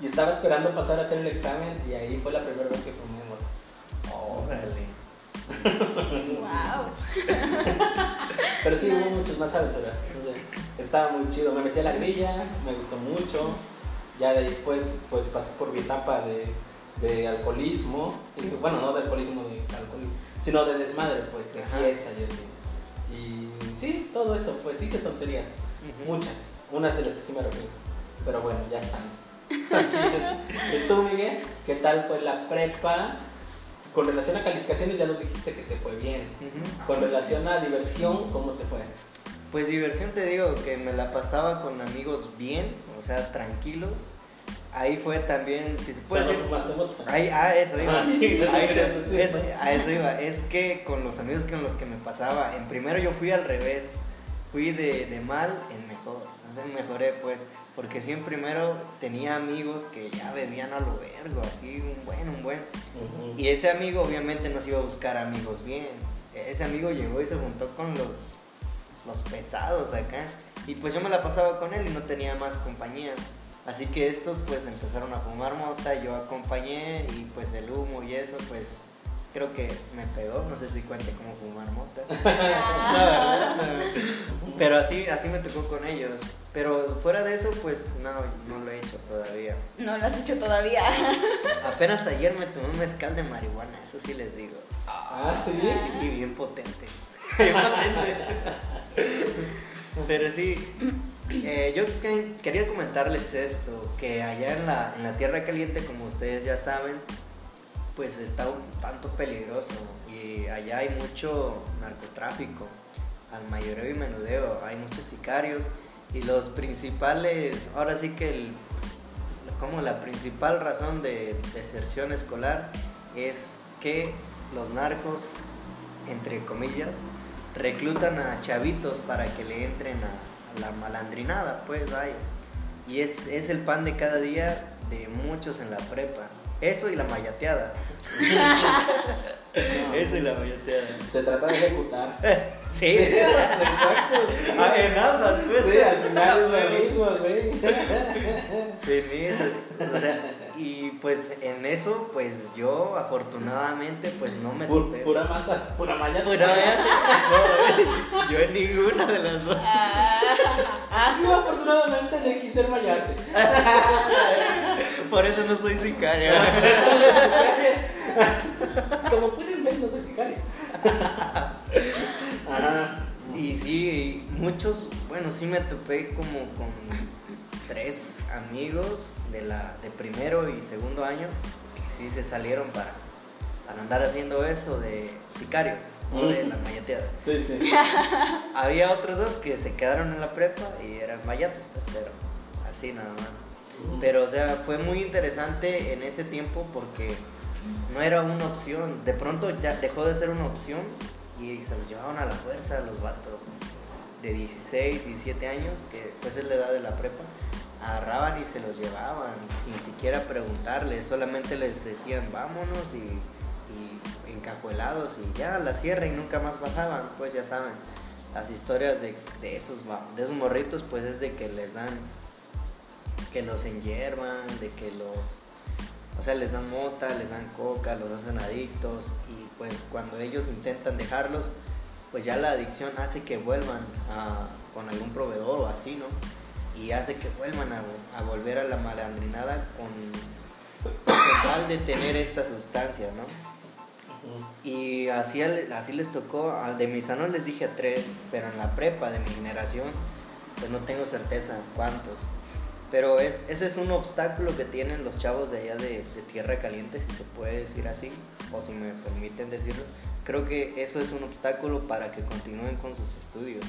Y estaba esperando pasar a hacer el examen y ahí fue la primera vez que fumé mota. Órale. Wow. Pero sí, hubo muchas más aventuras. Estaba muy chido. Me metí a la grilla, me gustó mucho. Ya de después, pues pasé por mi etapa de, de alcoholismo. Y, bueno, no de alcoholismo de alcoholismo, sino de desmadre, pues, de Ajá. fiesta y así. Y sí, todo eso, pues hice tonterías. Muchas. Unas de las que sí me arrepiento. Pero bueno, ya están. Así es. ¿Y tú, Miguel? ¿Qué tal fue la prepa? Con relación a calificaciones ya nos dijiste que te fue bien. Ujú. Con relación a diversión, ¿cómo te fue? Pues diversión te digo que me la pasaba con amigos bien, o sea, tranquilos. Ahí fue también, si se puede Solo decir. fumaste mota. Ahí, ah, eso iba. Ah, sí, eso a, quería eso, decir. es- a eso iba. Es que con los amigos con los que me pasaba, en primero yo fui al revés. Fui de, de mal en mejor. Entonces mejoré, pues. Porque sí, en primero tenía amigos que ya bebían a lo vergo, así, un buen, un buen. Y ese amigo obviamente no se iba a buscar amigos bien. Ese amigo llegó y se juntó con los, los pesados acá. Y pues yo me la pasaba con él y no tenía más compañía. Así que estos pues empezaron a fumar mota, yo acompañé y pues el humo y eso pues creo que me pegó. No sé si cuente cómo fumar mota. Ah. Pero así, así me tocó con ellos. Pero fuera de eso pues no, no lo he hecho todavía. No lo has hecho todavía. Apenas ayer me tomé un mezcal de marihuana, eso sí les digo. Ah, sí. Sí, bien potente. Bien potente. Pero sí, eh, yo que- quería comentarles esto, que allá en la, en la Tierra Caliente, como ustedes ya saben, pues está un tanto peligroso y allá hay mucho narcotráfico, al mayoreo y menudeo, hay muchos sicarios y los principales, ahora sí que el, como la principal razón de deserción escolar es que los narcos, entre comillas, reclutan a chavitos para que le entren a, la malandrinada, pues vaya. Y es, es el pan de cada día de muchos en la prepa. Eso y la mayateada. Eso y la mayateada. Se trata de ejecutar. Sí. Exacto. Ah, en ambas, pues. Sí, al final es lo mismo, güey. En eso, o sea, y pues en eso, pues yo afortunadamente, pues no me Pu- topé. pura mata, pura malla. Pura mayate. No, yo en ninguna de las dos. Ah, yo afortunadamente elegí ser mayate. Por eso no soy sicaria. Como pueden ver, no soy sicario. Ajá. Y sí, muchos, bueno, sí me topé como con tres amigos de la de primero y segundo año que sí se salieron para, para andar haciendo eso de sicarios o de la mayateada. Sí, sí. Había otros dos que se quedaron en la prepa y eran mayates, pues, pero así nada más. Pero, o sea, fue muy interesante en ese tiempo porque no era una opción. De pronto ya dejó de ser una opción y se los llevaban a la fuerza los vatos de 16, 17 años, que pues es la edad de la prepa. Agarraban y se los llevaban sin siquiera preguntarles, solamente les decían vámonos y, encajuelados y ya la sierra y nunca más bajaban, pues ya saben. Las historias de, de esos, de esos morritos pues es de que les dan que los enyerban, de que los, o sea, les dan mota, les dan coca, los hacen adictos y pues cuando ellos intentan dejarlos, pues ya la adicción hace que vuelvan con algún proveedor o así, ¿no? Y hace que vuelvan a, a volver a la malandrinada con, con tal de tener esta sustancia, ¿no? Y así, así les tocó, de mis salón les dije a tres, pero en la prepa de mi generación, pues no tengo certeza cuántos. Pero es, ese es un obstáculo que tienen los chavos de allá de, de Tierra Caliente, si se puede decir así, o si me permiten decirlo. Creo que eso es un obstáculo para que continúen con sus estudios.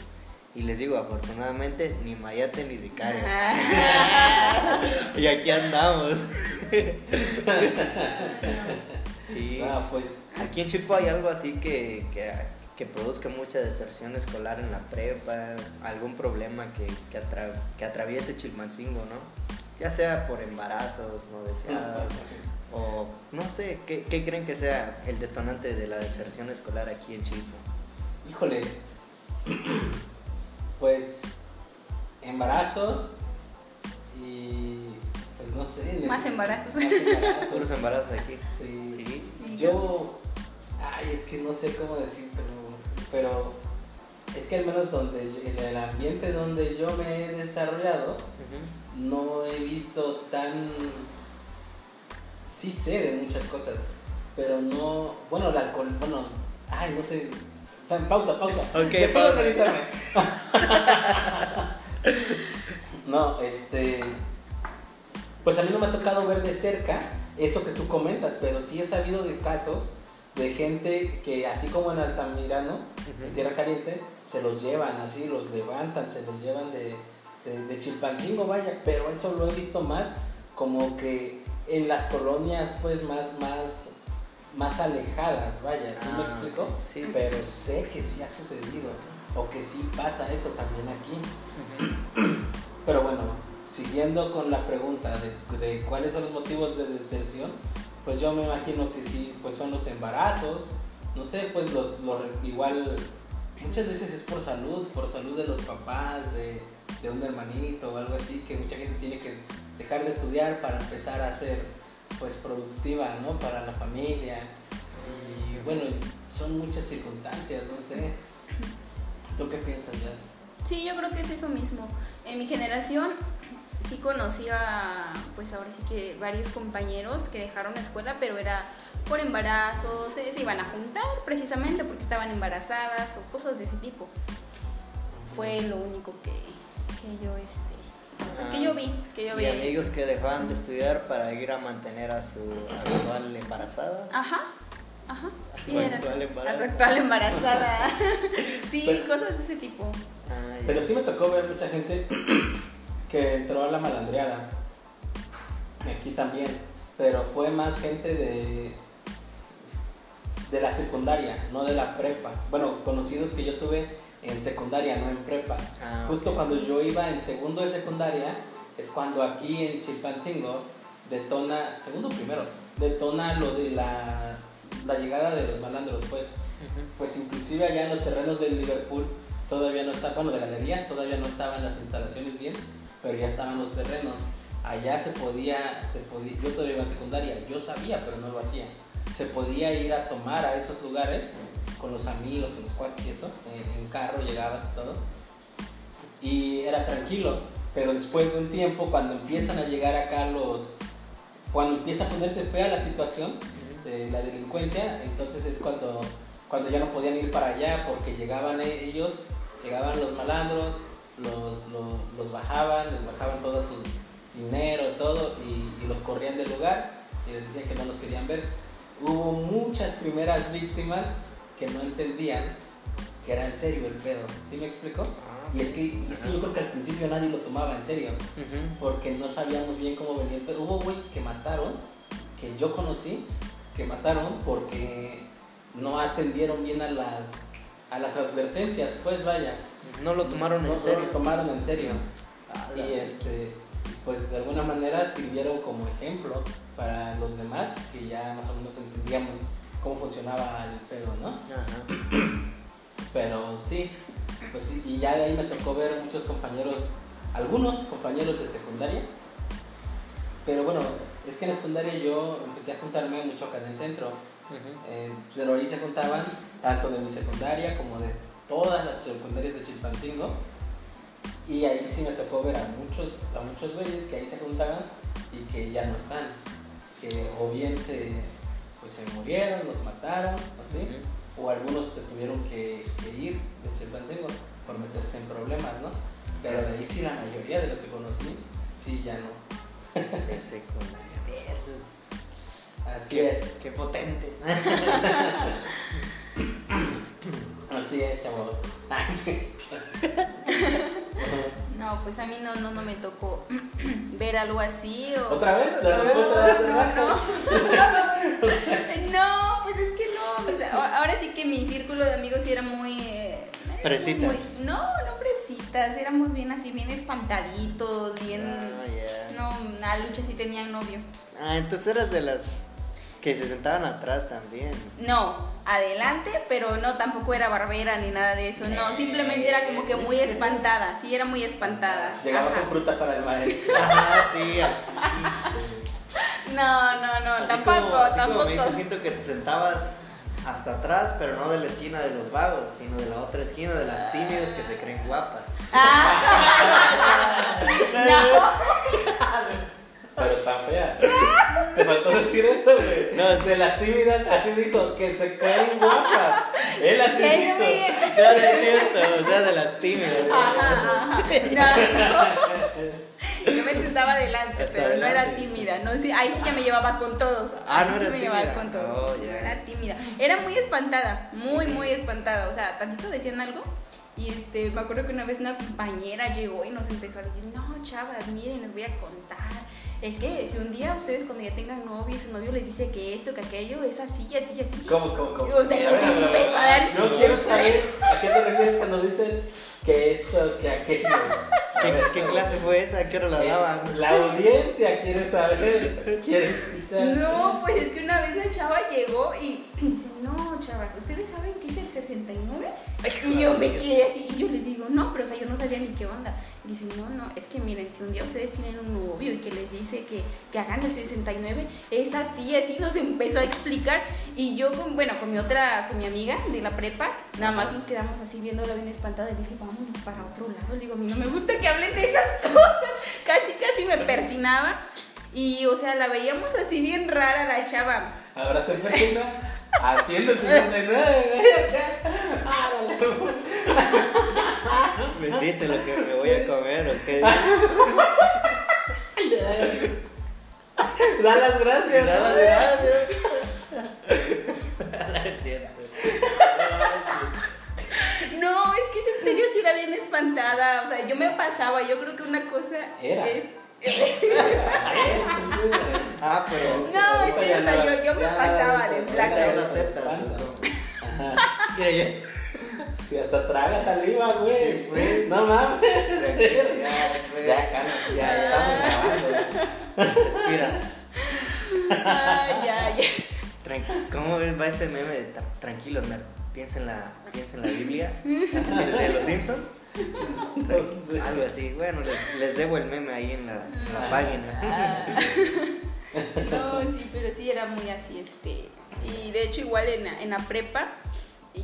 Y les digo, afortunadamente, ni Mayate ni Sicario. y aquí andamos. sí. Ah, pues. Aquí en Chico hay algo así que, que, que produzca mucha deserción escolar en la prepa, algún problema que, que, atra- que atraviese Chilmancingo, ¿no? Ya sea por embarazos no deseados o no sé, ¿qué, qué creen que sea el detonante de la deserción escolar aquí en Chico? Híjoles. Pues embarazos y pues no sé. Más embarazos. Más embarazos. Puros embarazos aquí. Sí. Sí. Sí, Yo, ay, es que no sé cómo decirlo, pero es que al menos donde yo- en el ambiente donde yo me he desarrollado, no he visto tan, sí sé de muchas cosas, pero no, bueno, el alcohol, bueno, ay, no sé, pausa, pausa. Ok, pausa. no, este, pues a mí no me ha tocado ver de cerca eso que tú comentas, pero sí he sabido de casos de gente que así como en Altamirano, en. Tierra Caliente, se los llevan así, los levantan, se los llevan de, de, de Chilpancingo, vaya, pero eso lo he visto más como que en las colonias pues más, más, más alejadas, vaya, ¿sí me Ah, explico? ok, sí. Pero sé que sí ha sucedido, o que sí pasa eso también aquí. Pero bueno, siguiendo con la pregunta de, de cuáles son los motivos de deserción, pues yo me imagino que sí, pues son los embarazos, no sé, pues los, los igual, muchas veces es por salud, por salud de los papás, de, de un hermanito o algo así, que mucha gente tiene que dejar de estudiar para empezar a ser pues productiva, ¿no? Para la familia. Y bueno, son muchas circunstancias, no sé. ¿Tú qué piensas, Jazz? Sí, yo creo que es eso mismo. En mi generación sí conocí a, pues ahora sí que varios compañeros que dejaron la escuela, pero era por embarazos, se, se iban a juntar precisamente porque estaban embarazadas o cosas de ese tipo. Fue lo único que, que yo, este, pues que yo vi, que yo Y vi. amigos que dejaban de estudiar para ir a mantener a su actual embarazada. Ajá, ajá. A Sí, su era. actual A su embarazada. actual embarazada. sí, Pero- cosas de ese tipo. Ah. Pero sí me tocó ver mucha gente que entró a la malandreada. Aquí también. Pero fue más gente de, de la secundaria, no de la prepa. Bueno, conocidos que yo tuve en secundaria, no en prepa. Ah, Justo ok. cuando yo iba en segundo de secundaria, es cuando aquí en Chilpancingo detona, segundo o primero, detona lo de la, la llegada de los malandros, pues. Ujú. Pues inclusive allá en los terrenos del Liverpool todavía no está, bueno, de galerías todavía no estaban las instalaciones bien, pero ya estaban los terrenos. allá se podía, se podía, yo todavía iba en secundaria, yo sabía, pero no lo hacía. Se podía ir a tomar a esos lugares con los amigos, con los cuates y eso, en, en carro llegabas y todo. Y era tranquilo, pero después de un tiempo, cuando empiezan a llegar acá los, cuando empieza a ponerse fea la situación de la delincuencia, entonces es cuando, cuando ya no podían ir para allá porque llegaban ellos, llegaban los malandros, los, los, los bajaban, les bajaban todo su dinero, todo, y, y los corrían del lugar y les decían que no los querían ver. Hubo muchas primeras víctimas que no entendían que era en serio el pedo. ¿Sí me explico? Y es que, es que yo creo que al principio nadie lo tomaba en serio Ujú. porque no sabíamos bien cómo venía el pedo. Hubo güeyes que mataron, que yo conocí, que mataron porque no atendieron bien a las, a las advertencias, pues vaya. No lo tomaron no en se lo serio. tomaron en serio. Ah, Y este, pues de alguna manera sirvieron como ejemplo para los demás que ya más o menos entendíamos cómo funcionaba el pedo, ¿no? Ajá. Pero sí, pues sí, y ya de ahí me tocó ver muchos compañeros, algunos compañeros de secundaria. Pero bueno, es que en la secundaria yo empecé a juntarme mucho acá en el centro. Ujú. Eh, pero ahí se juntaban tanto de mi secundaria como de todas las secundarias de Chilpancingo. Y ahí sí me tocó ver a muchos, a muchos güeyes que ahí se juntaban y que ya no están. Que o bien se, pues se murieron, los mataron, así o algunos se tuvieron que, que ir de Chilpancingo por meterse en problemas, ¿no? Pero de ahí sí la mayoría de los que conocí, sí, ya no. De secundaria. Versus. Así Qué, es, qué potente. así es, chavos. No, pues a mí no, no, no me tocó ver algo así o... ¿Otra vez? ¿La respuesta de hace No, rato? No, pues es que no. a- ahora sí que mi círculo de amigos sí era muy. eh, Fresitas. muy- no, no fresitas. Éramos bien así, bien espantaditos, bien. Ah. No, a lucha sí tenían novio. Ah, entonces eras de las que se sentaban atrás también. No, adelante, pero no, tampoco era barbera ni nada de eso. No, simplemente era como que muy espantada. Sí, era muy espantada. Llegaba Ajá. con fruta para el maestro. Ah, sí, así. No, no, no, Así tampoco, como, así como tampoco. me dice, siento que te sentabas hasta atrás, pero no de la esquina de los vagos, sino de la otra esquina de las tímidas que se creen guapas. Ah. no. Pero están feas. Faltó decir eso, güey. No, de las tímidas, así dijo, que se creen guapas. Él así Sí, dijo. muy- Claro, es cierto, o sea, de las tímidas. Ajá, ajá. No, no. Yo me sentaba adelante, Hasta pero no era adelante. tímida. No, sí, ahí sí ya me llevaba con todos. Ah, ¿no Ahí sí eras me llevaba tímida? con todos. Oh, No ya. era tímida. Era muy espantada, muy, muy espantada. O sea, tantito decían algo. Y este, me acuerdo que una vez una compañera llegó y nos empezó a decir, no, chavas, miren, les voy a contar. Es que si un día ustedes cuando ya tengan novio y su novio les dice que esto, que aquello, es así, así, así. ¿Cómo, cómo, cómo? O sea, les A ver, a ver, a ver. empezó a dar Yo quiero saber a qué te refieres cuando dices que esto, que aquello. ¿Qué, ver, qué clase fue esa? ¿A ¿Qué hora la eh, daban? La audiencia quiere saber, quiere escuchar. No, pues es que una vez la chava llegó y dice, no, chavas, ¿ustedes saben qué es el 69? Y yo me quedé así, y yo le digo, no, pero o sea, yo no sabía ni qué onda. Y dice, no, no, es que miren, si un día ustedes tienen un novio y que les dice que, que hagan el 69, es así, así nos empezó a explicar. Y yo, con, bueno, con mi otra, con mi amiga de la prepa, nada más nos quedamos así viéndola bien espantada y dije, vámonos para otro lado. Le digo, a mí no me gusta que hablen de esas cosas. Casi, casi me persinaba. Y, o sea, la veíamos así bien rara la chava. Se imagina haciendo el 69, güey, acá. Me dice lo que me voy a comer o qué. Da las gracias. Nada, gracias. No es cierto. No, es que en serio sí era bien espantada. O sea, yo me pasaba. Yo creo que una cosa Era. es. Ah, pero. No, es que o sea, yo, yo me ya pasaba de placa. Ya no aceptas. Ajá. Mira, ya es. Y hasta traga saliva, güey. Sí, pues. No mames. Tranquilo, ya, después. Ya, cálmate, ya, Ya, estamos grabando. Respira. Ay, ya, ya. Tran- ¿Cómo va ese meme de tra- tranquilo? Piensa en la, piensa en la Biblia, de los Simpsons. Algo así. Bueno, les, les debo el meme ahí en la, en la página. Ah. No, sí, pero sí era muy así, este. Y de hecho igual en, la- en la prepa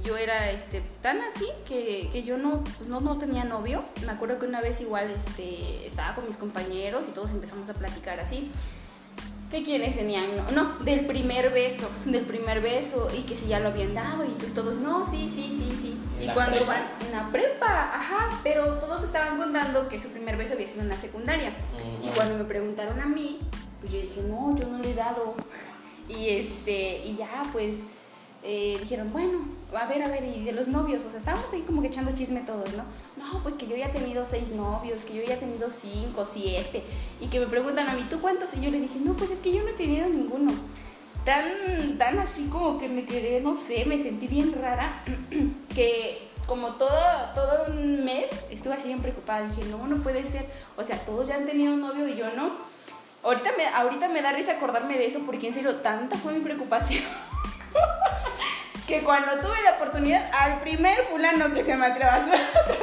yo era este tan así que, que yo no pues no, no tenía novio. Me acuerdo que una vez igual este estaba con mis compañeros y todos empezamos a platicar así. Que quienes tenían, no, no, del primer beso, del primer beso y que si ya lo habían dado y pues todos, no, sí, sí, sí, sí. ¿En Y cuando prepa? van en la prepa, ajá, pero todos estaban contando que su primer beso había sido en la secundaria. Y cuando me preguntaron a mí, pues yo dije, no, yo no le he dado. Y este, y ya, pues, eh, dijeron, bueno, a ver, a ver, y de los novios, o sea, estábamos ahí como que echando chisme todos, ¿no? No, pues que yo ya he tenido seis novios, que yo ya he tenido cinco, siete, y que me preguntan a mí, ¿tú cuántos? Y yo le dije, no, pues es que yo no he tenido ninguno. Tan, tan así como que me quedé, no sé, me sentí bien rara, que como todo, todo un mes estuve así bien preocupada. Dije, no, no puede ser. O sea, todos ya han tenido un novio y yo no. Ahorita me, ahorita me da risa acordarme de eso porque en serio, tanta fue mi preocupación. que cuando tuve la oportunidad, al primer fulano que se me atravesó,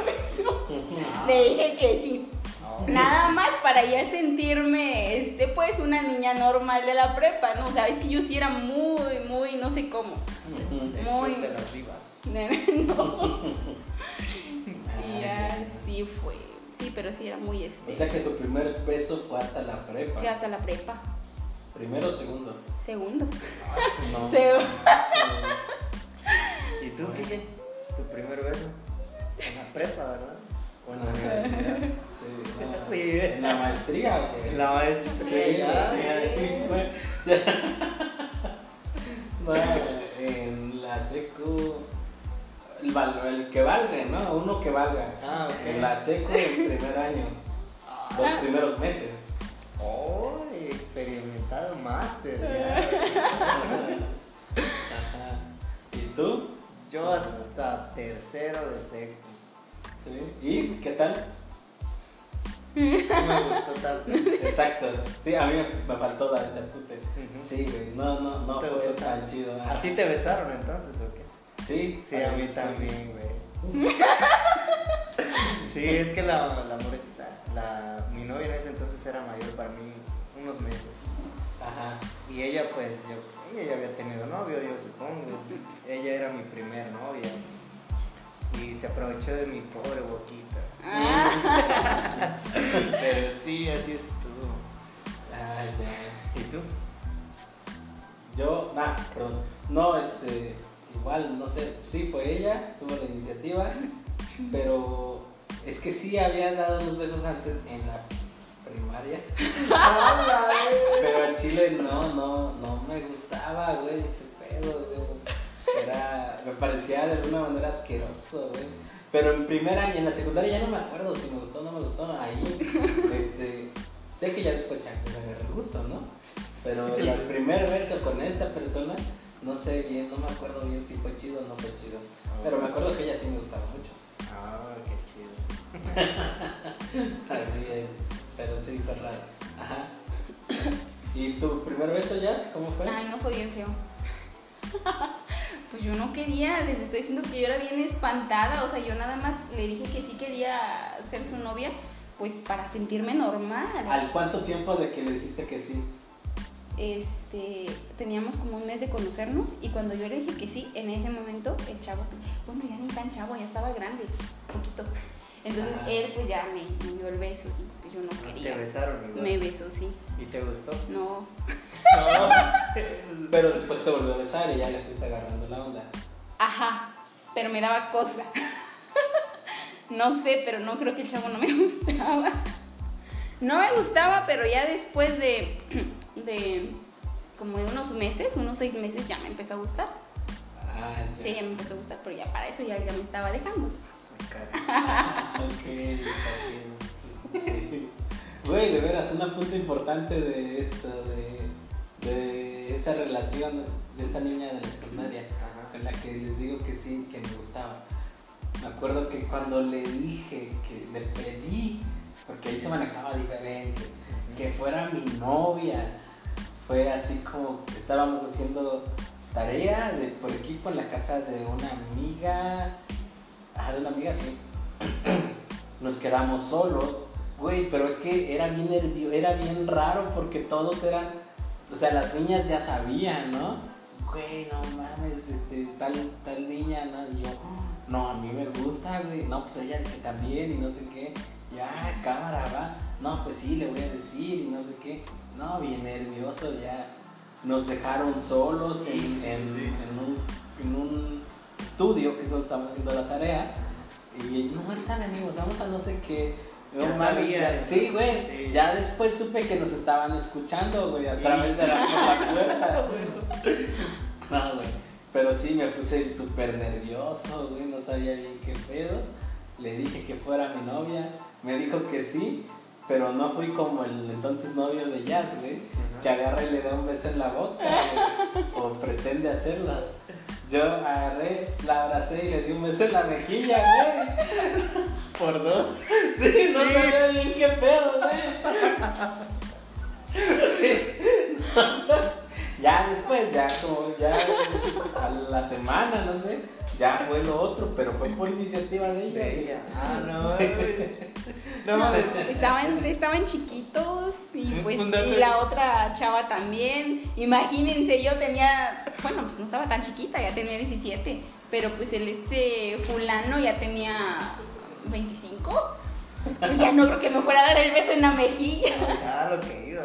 le dije que sí. Nada más para ya sentirme, este, pues, una niña normal de la prepa, ¿no? O sea, es que yo sí era muy, muy, no sé cómo. Muy- de las vivas. no. Y así fue. Sí, pero sí era muy, O este, sea que tu primer beso fue hasta la prepa. sí, hasta la prepa. Primero o segundo. Segundo. No. Segundo. ¿Y tú, Kike? ¿Tu primer beso? En la prepa, ¿verdad? O en la universidad. Sí. Sí. En la maestría, güey. La. No, en la secu. El, que valga, ¿no? Uno que valga. Ah, ok. En la secu, el primer año. Los primeros meses. Oh, experimentado máster. ¿Y tú? Yo hasta tercero de seco. ¿Sí? ¿Y qué tal? No me gustó tanto. Exacto. Sí, a mí me, faltó dar ese pute. Sí, güey. No, no, no ¿Te fue gustó tan chido. ¿A ti te besaron entonces o qué? Sí, Sí, a mí también, güey. Sí, es que la, la la, mi novia en ese entonces era mayor para mí unos meses. Ajá. Y ella pues, yo, ella ya había tenido novio, yo supongo. Ella era mi primer novia. Y se aprovechó de mi pobre boquita. Ah, Pero sí, así estuvo. Ah, ya. ¿Y tú? Yo, nah, perdón. No, este, igual, no sé, sí fue ella, tuvo la iniciativa, pero es que sí había dado unos besos antes en la primaria, pero al chile no, no, no me gustaba, güey, ese pedo, güey. Era, me parecía de alguna manera asqueroso, güey. Pero en primer año, en la secundaria ya no me acuerdo si me gustó o no me gustó, ahí, este, sé que ya después ya me agarré el gusto, ¿no? Pero el primer beso con esta persona, no sé bien, no me acuerdo bien si fue chido o no fue chido. Pero me acuerdo que ella sí me gustaba mucho. Ah, qué chido. Así es. Pero sí fue raro. Ajá. ¿Y tu primer beso, Jazz? ¿Cómo fue? Ay, no fue bien feo. Pues yo no quería, les estoy diciendo que yo era bien espantada, o sea, yo nada más le dije que sí quería ser su novia, pues para sentirme normal. ¿Al cuánto tiempo de que le dijiste que sí? Este, teníamos como un mes de conocernos y cuando yo le dije que sí, en ese momento el chavo, bueno, ya ni tan chavo, ya estaba grande, un poquito. Entonces Ah. él pues ya me, me dio el beso y pues yo no Te quería. besaron igual. Me besó, sí. ¿Y te gustó? No, No. Pero después te volvió a besar y ya le fuiste agarrando la onda. ajá, pero me daba cosa. no sé, pero no creo que el chavo no me gustaba. No me gustaba, pero ya después de, de como de unos meses, unos seis meses, ya me empezó a gustar. Ah, ya. Sí, ya me empezó a gustar, pero ya para eso ya, ya me estaba dejando. Ok, está chido. Sí. Güey, de veras, un punto importante de esto, de, de esa relación de esta niña de la secundaria, Ajá. con la que les digo que sí, que me gustaba. Me acuerdo que cuando le dije, que le pedí, porque ahí se manejaba diferente, que fuera mi novia, fue así como estábamos haciendo tarea de, por equipo en la casa de una amiga, ah, de una amiga, sí. nos quedamos solos. Güey, pero es que era bien nervio, era bien raro porque todos eran, o sea, las niñas ya sabían, ¿no? Güey, no mames, este, tal, tal niña, ¿no? Y yo, no, a mí me gusta, güey. No, pues ella que también y no sé qué. Ya, cámara, va. No, pues sí, le voy a decir y no sé qué. No, bien nervioso, ya. Nos dejaron solos en, en, en un, en un estudio, que es donde estamos haciendo la tarea. Y no, ahorita venimos, vamos a no sé qué. Ya No sabía. ya- Sí, güey. Sí. Ya después supe que nos estaban escuchando, güey, a través de la, puerta. No, güey. Pero sí, me puse súper nervioso, güey, no sabía bien qué pedo. Le dije que fuera mi novia, me dijo que sí, pero no fui como el entonces novio de Jazz, güey, que agarra y le da un beso en la boca, güey, o pretende hacerlo. Yo agarré, la abracé y le di un beso en la mejilla, güey. Por dos. Sí, no sabía bien qué pedo, güey. ya después, ya como ya a la semana, no sé, ya fue lo otro, pero fue por iniciativa de ella. De ella. Ah, no, No, no mames. estaban, ustedes estaban chiquitos y pues y la otra chava también. Imagínense, yo tenía, bueno, pues no estaba tan chiquita, ya tenía 17, pero pues el este fulano ya tenía 25. Pues ya no creo que me fuera a dar el beso en la mejilla. Ah, lo que iba.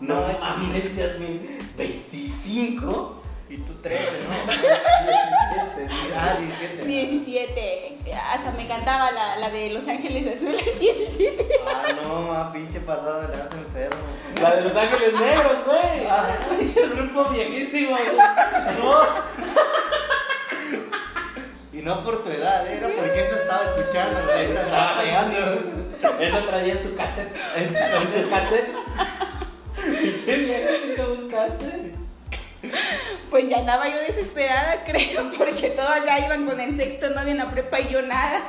No No, mames, Yasmin, 25. Y tú 13, ¿no? 17, sí. Ah, 17. 17. Hasta me cantaba la, la de Los Ángeles Azules, 17. Ah, no, ma, pinche pasado de lanza enfermo. La de Los Ángeles Negros, güey. Ah. Es el grupo viejísimo, güey. No. Y no por tu edad, era porque esa estaba escuchando, esa estaba pegando. Eso traía en su cassette. En su, en su cassette. Pinche vieja, ¿qué te buscaste? Pues ya andaba yo desesperada, creo, porque todas ya iban con el sexto novio en la prepa y yo nada.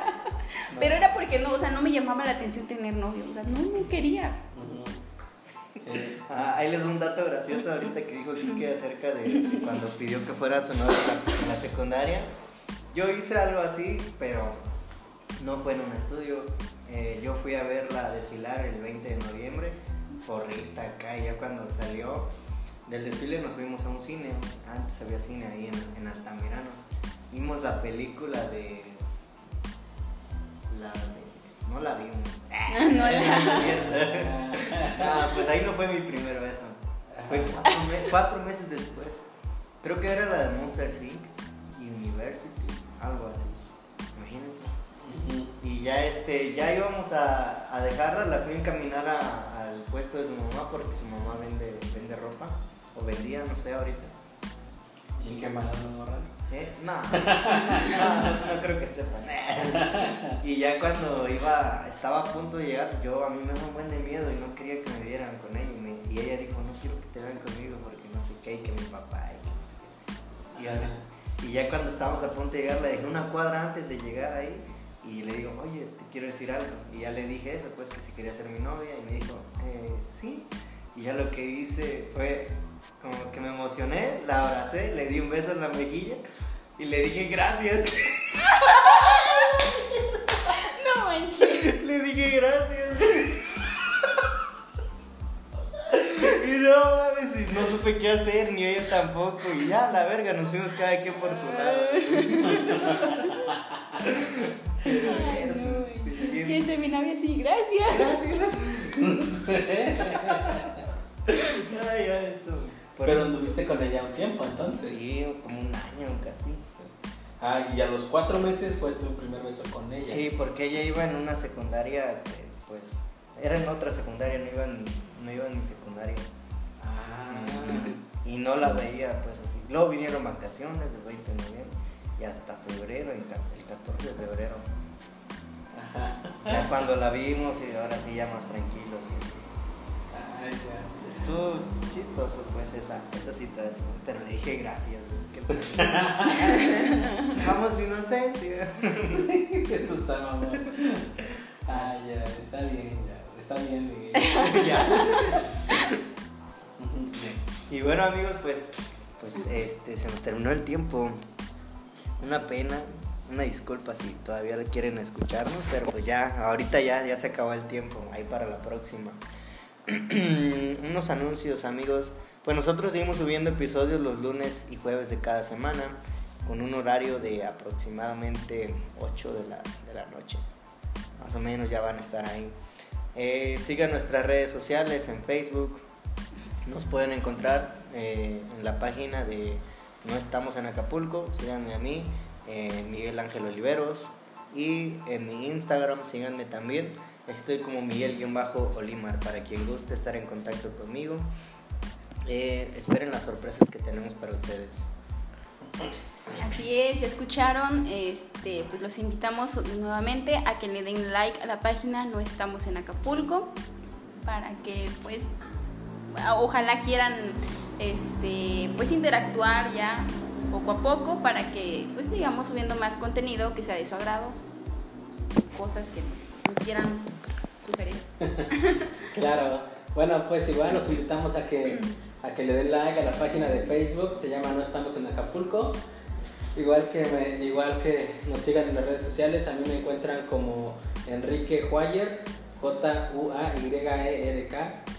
Pero era porque no, o sea, no me llamaba la atención tener novio, o sea, no me quería. Eh, Ah, ahí les doy un dato gracioso ahorita que dijo Kike acerca de, de cuando pidió que fuera su novia en la, en la secundaria. Yo hice algo así, pero no fue en un estudio. Eh, yo fui a verla desfilar el 20 de noviembre, porrista acá, y ya cuando salió del desfile nos fuimos a un cine. Antes había cine ahí en, en Altamirano. Vimos la película de. La de. No la vimos. No la. Ah, pues ahí no fue mi primer beso. Fue cuatro, me- cuatro meses después. Creo que era la de Monster Inc. University, algo así. Imagínense. Y ya este, ya íbamos a, a dejarla, la fui a encaminar a- al puesto de su mamá porque su mamá vende, vende ropa. O vendía, no sé ahorita. ¿Y qué más no morra? ¿Eh? No, no, no, no creo que sepan. Y ya cuando iba, estaba a punto de llegar, yo a mí me dio un buen de miedo y no quería que me vieran con ella. Y, me- y ella dijo, no quiero que te vean conmigo porque no sé qué, y que mi papá, y que no sé qué. Y, ya- y ya cuando estábamos a punto de llegar, le dejé una cuadra antes de llegar ahí y le digo, oye, te quiero decir algo. Y ya le dije eso, pues que si quería ser mi novia y me dijo, eh, sí. Y ya lo que hice fue como que me emocioné, la abracé, le di un beso en la mejilla y le dije gracias. No manches. le dije gracias. Y no mames, y no supe qué hacer, ni ella tampoco. Y ya, la verga, nos fuimos cada quien por su lado. Ay, no, Sí, es que soy mi novia así, gracias. Gracias. Ay, ya, eso. Por- Pero anduviste con ella un tiempo entonces. Sí, como un año casi. Ah, y a los cuatro meses fue tu primer beso con ella. Sí, porque ella iba en una secundaria que, pues, era en otra secundaria, no iba en, no iba en mi secundaria. Ah. Y no la veía, pues, así. Luego vinieron vacaciones del 20 de noviembre y hasta febrero, el ca- el 14 de febrero. Ajá. Ya cuando la vimos y ahora sí ya más tranquilos. y así. Ah, ya. Estuvo chistoso, pues, esa, esa situación. Pero le dije gracias, güey. Vamos, inocencia. Eso está mamón. Ah, ya, está bien, ya. Está bien, Miguel. ya. Y bueno amigos, pues, pues este, se nos terminó el tiempo. Una pena, una disculpa si todavía quieren escucharnos, pero pues ya, ahorita ya, ya se acabó el tiempo, ahí para la próxima. Unos anuncios, amigos. Pues nosotros seguimos subiendo episodios los lunes y jueves de cada semana, con un horario de aproximadamente 8 de la, de la noche. Más o menos ya van a estar ahí. Eh, sigan nuestras redes sociales en Facebook. Nos pueden encontrar eh, en la página de No Estamos en Acapulco. Síganme a mí, eh, Miguel Ángel Oliveros. Y en mi Instagram, síganme también. Estoy como Miguel-Olimar para quien guste estar en contacto conmigo. esperen las sorpresas que tenemos para ustedes. Así es, ya escucharon, este, pues los invitamos nuevamente a que le den like a la página No estamos en Acapulco para que pues ojalá quieran este, pues interactuar ya poco a poco para que pues sigamos subiendo más contenido que sea de su agrado, cosas que nos, nos quieran sugerir. claro, bueno pues igual nos invitamos a que, a que le den like a la página de Facebook, se llama No estamos en Acapulco Igual que, me, igual que nos sigan en las redes sociales, a mí me encuentran como Enrique Huayer, J-U-A-Y-E-R-K,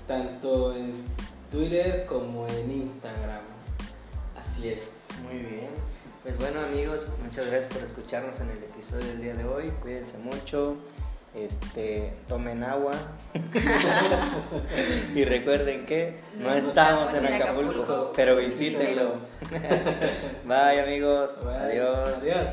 tanto en Twitter como en Instagram. Así es. Muy bien. Pues bueno amigos, muchas gracias por escucharnos en el episodio del día de hoy. Cuídense mucho este, tomen agua y recuerden que no, estamos, en Acapulco, pero visítenlo. Bye amigos, adiós. Adiós.